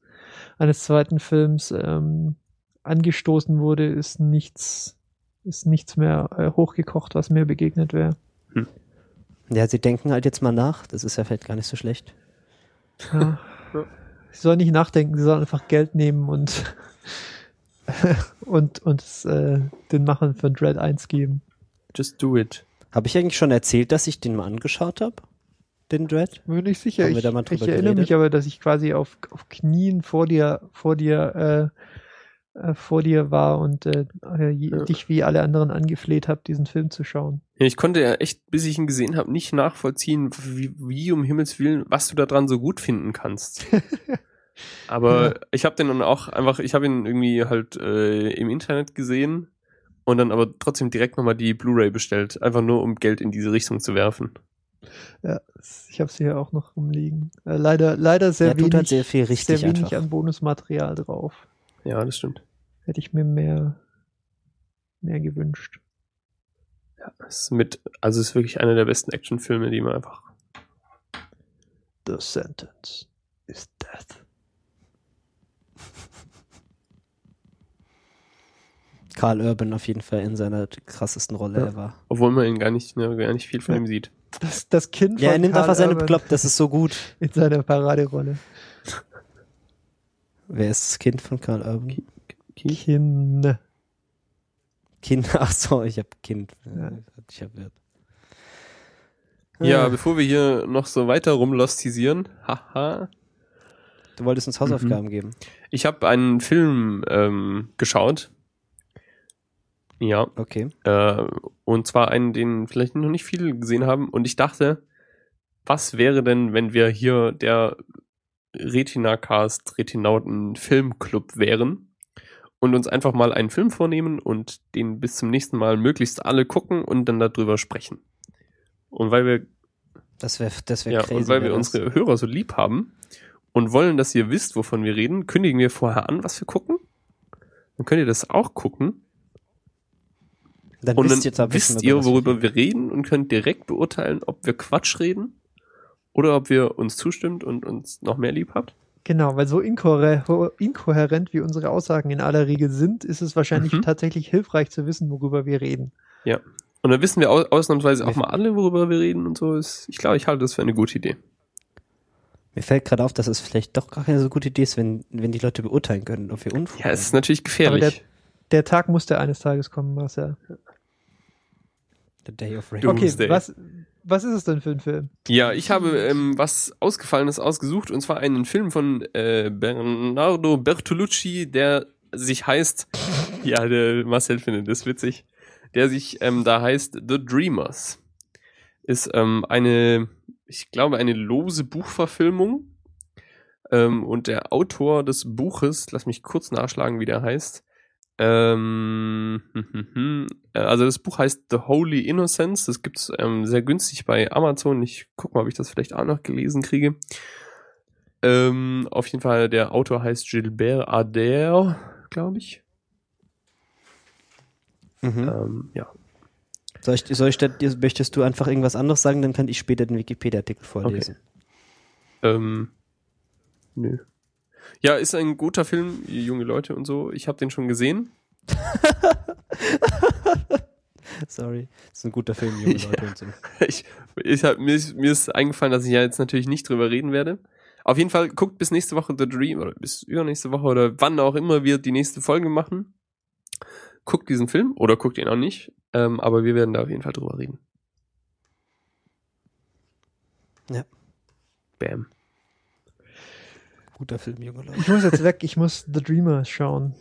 eines zweiten Films ähm, angestoßen wurde, ist nichts, ist nichts mehr äh, hochgekocht, was mir begegnet wäre. Ja, sie denken halt jetzt mal nach. Das ist ja vielleicht gar nicht so schlecht. Ja. Sie sollen nicht nachdenken, sie sollen einfach Geld nehmen und und und äh, den Machern von Dread 1 geben. Just do it. Habe ich eigentlich schon erzählt, dass ich den mal angeschaut habe? Den Dread? Bin nicht sicher. Haben wir Ich, da mal drüber ich erinnere geredet? mich aber, dass ich quasi auf, auf Knien vor dir, vor dir, äh, äh, vor dir war und äh, äh, Ja. dich wie alle anderen angefleht habe, diesen Film zu schauen. Ja, ich konnte ja echt, bis ich ihn gesehen habe, nicht nachvollziehen, wie, wie um Himmels Willen, was du da dran so gut finden kannst. Aber Ja. ich habe den dann auch einfach, ich habe ihn irgendwie halt äh, im Internet gesehen und dann aber trotzdem direkt nochmal die Blu-ray bestellt, einfach nur um Geld in diese Richtung zu werfen. Ja, ich habe sie hier auch noch rumliegen. Äh, leider, leider sehr Der tut wenig, halt sehr viel richtig sehr wenig einfach. an Bonusmaterial drauf. Ja, das stimmt. Hätte ich mir mehr, mehr gewünscht. Es ist mit, also es ist wirklich einer der besten Actionfilme, die man einfach. The sentence is death. Karl Urban auf jeden Fall in seiner krassesten Rolle Ja. ever. Obwohl man ihn gar nicht, ne, gar nicht viel von Ja. ihm sieht. Das, das Kind Ja, er von nimmt Karl einfach seine Klopp, das ist so gut. in seiner Paraderolle. Wer ist das Kind von Karl Urban? Kind. Kind, ach so, ich hab Kind. Ja. Ich hab wird. Ja, Äh, bevor wir hier noch so weiter rumlostisieren, haha, Du wolltest uns Hausaufgaben geben. ich habe einen Film ähm, geschaut. Ja, Okay. äh, und zwar einen, den vielleicht noch nicht viele gesehen haben. Und ich dachte, was wäre denn, wenn wir hier der Retina-Cast Retinauten Filmclub wären und uns einfach mal einen Film vornehmen und den bis zum nächsten Mal möglichst alle gucken und dann darüber sprechen. Und weil wir Das wäre das wär ja, crazy. und weil wir das. unsere Hörer so lieb haben und wollen, dass ihr wisst, wovon wir reden, kündigen wir vorher an, was wir gucken. Dann könnt ihr das auch gucken. Dann Und wisst dann wisst ihr, worüber wir reden und könnt direkt beurteilen, ob wir Quatsch reden oder ob wir uns zustimmt und uns noch mehr lieb habt. Genau, weil so inkohär inkohärent wie unsere Aussagen in aller Regel sind, ist es wahrscheinlich Mhm. tatsächlich hilfreich zu wissen, worüber wir reden. Und dann wissen wir au ausnahmsweise auch mal alle, worüber wir reden und so. Ist, ich glaube, ich halte das für eine gute Idee. Mir fällt gerade auf, dass es vielleicht doch gar keine so gute Idee ist, wenn, wenn die Leute beurteilen können, ob wir Unfug Ja, es ist natürlich gefährlich. Der Tag musste eines Tages kommen, Marcel. The Day of Rain. Okay, Doomsday. was, was ist es denn für ein Film? Ja, ich habe ähm, was Ausgefallenes ausgesucht und zwar einen Film von äh, Bernardo Bertolucci, der sich heißt, ja, der Marcel findet das witzig, der sich ähm, da heißt The Dreamers. Ist ähm, eine, ich glaube, eine lose Buchverfilmung. Ähm, und der Autor des Buches, lass mich kurz nachschlagen, wie der heißt. Ähm, hm, hm, hm. Äh, Also das Buch heißt The Holy Innocence. Das gibt's ähm, sehr günstig bei Amazon. Ich guck mal, ob ich das vielleicht auch noch gelesen kriege. Ähm, auf jeden Fall, der Autor heißt Gilbert Adair, glaube ich. Mhm. Ähm, ja. Soll ich, soll ich, statt- möchtest du einfach irgendwas anderes sagen, dann kann ich später den Wikipedia-Artikel vorlesen. Ähm, nö. Ja, ist ein guter Film, junge Leute und so. Ich habe den schon gesehen. Sorry. Das ist ein guter Film, junge. Leute und so. ich, ich hab, mir, ist, mir ist eingefallen, dass ich ja jetzt natürlich nicht drüber reden werde. Auf jeden Fall guckt bis nächste Woche The Dream oder bis übernächste Woche oder wann auch immer wir die nächste Folge machen. Guckt diesen Film oder guckt ihn auch nicht. Ähm, aber wir werden da auf jeden Fall drüber reden. Ja. Bam. Guter Film, junge Leute. Ich muss jetzt weg, ich muss The Dreamer schauen.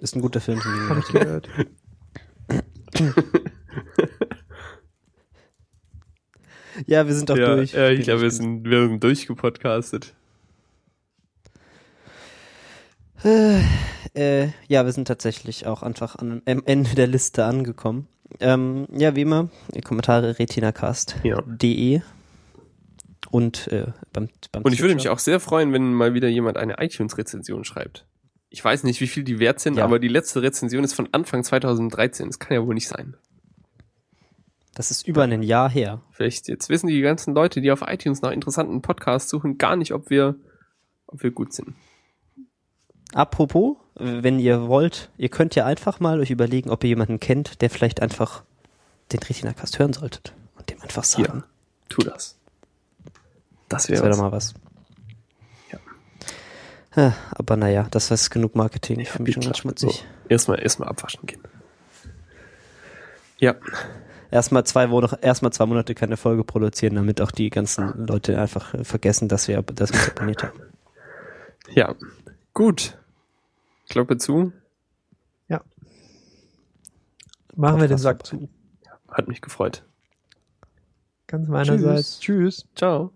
Ist ein guter Film, junge Habe ich Leute. gehört. Ja, wir sind doch ja, durch. Ja, ich glaube, wir sind, wir sind durchgepodcastet. Äh, ja, wir sind tatsächlich auch einfach an, am Ende der Liste angekommen. Ähm, ja, wie immer, Kommentare retinacast.de Ja. Und äh, beim, beim Und ich würde mich auch sehr freuen, wenn mal wieder jemand eine iTunes-Rezension schreibt. Ich weiß nicht, wie viel die wert sind, Ja. aber die letzte Rezension ist von Anfang 2013. Das kann ja wohl nicht sein. Das ist über ein Jahr her. Vielleicht jetzt wissen die ganzen Leute, die auf iTunes nach interessanten Podcasts suchen, gar nicht, ob wir, ob wir gut sind. Apropos, wenn ihr wollt, ihr könnt ja einfach mal euch überlegen, ob ihr jemanden kennt, der vielleicht einfach den Retina-Cast hören solltet. Und dem einfach sagen. Tu das. Das Das wäre wäre doch was. mal was. Ja. Ja, aber naja, das ist genug Marketing. Ich fühle mich schon ganz schmutzig. So, erstmal, erstmal abwaschen gehen. Ja, Erstmal zwei, Wochen, erstmal zwei Monate keine Folge produzieren, damit auch die ganzen Leute einfach äh, vergessen, dass wir, uns abonniert haben. ja. Gut. Klappe zu. Machen wir den Podcast Sack zu. Hat mich gefreut. Ganz meinerseits. Tschüss. Ciao.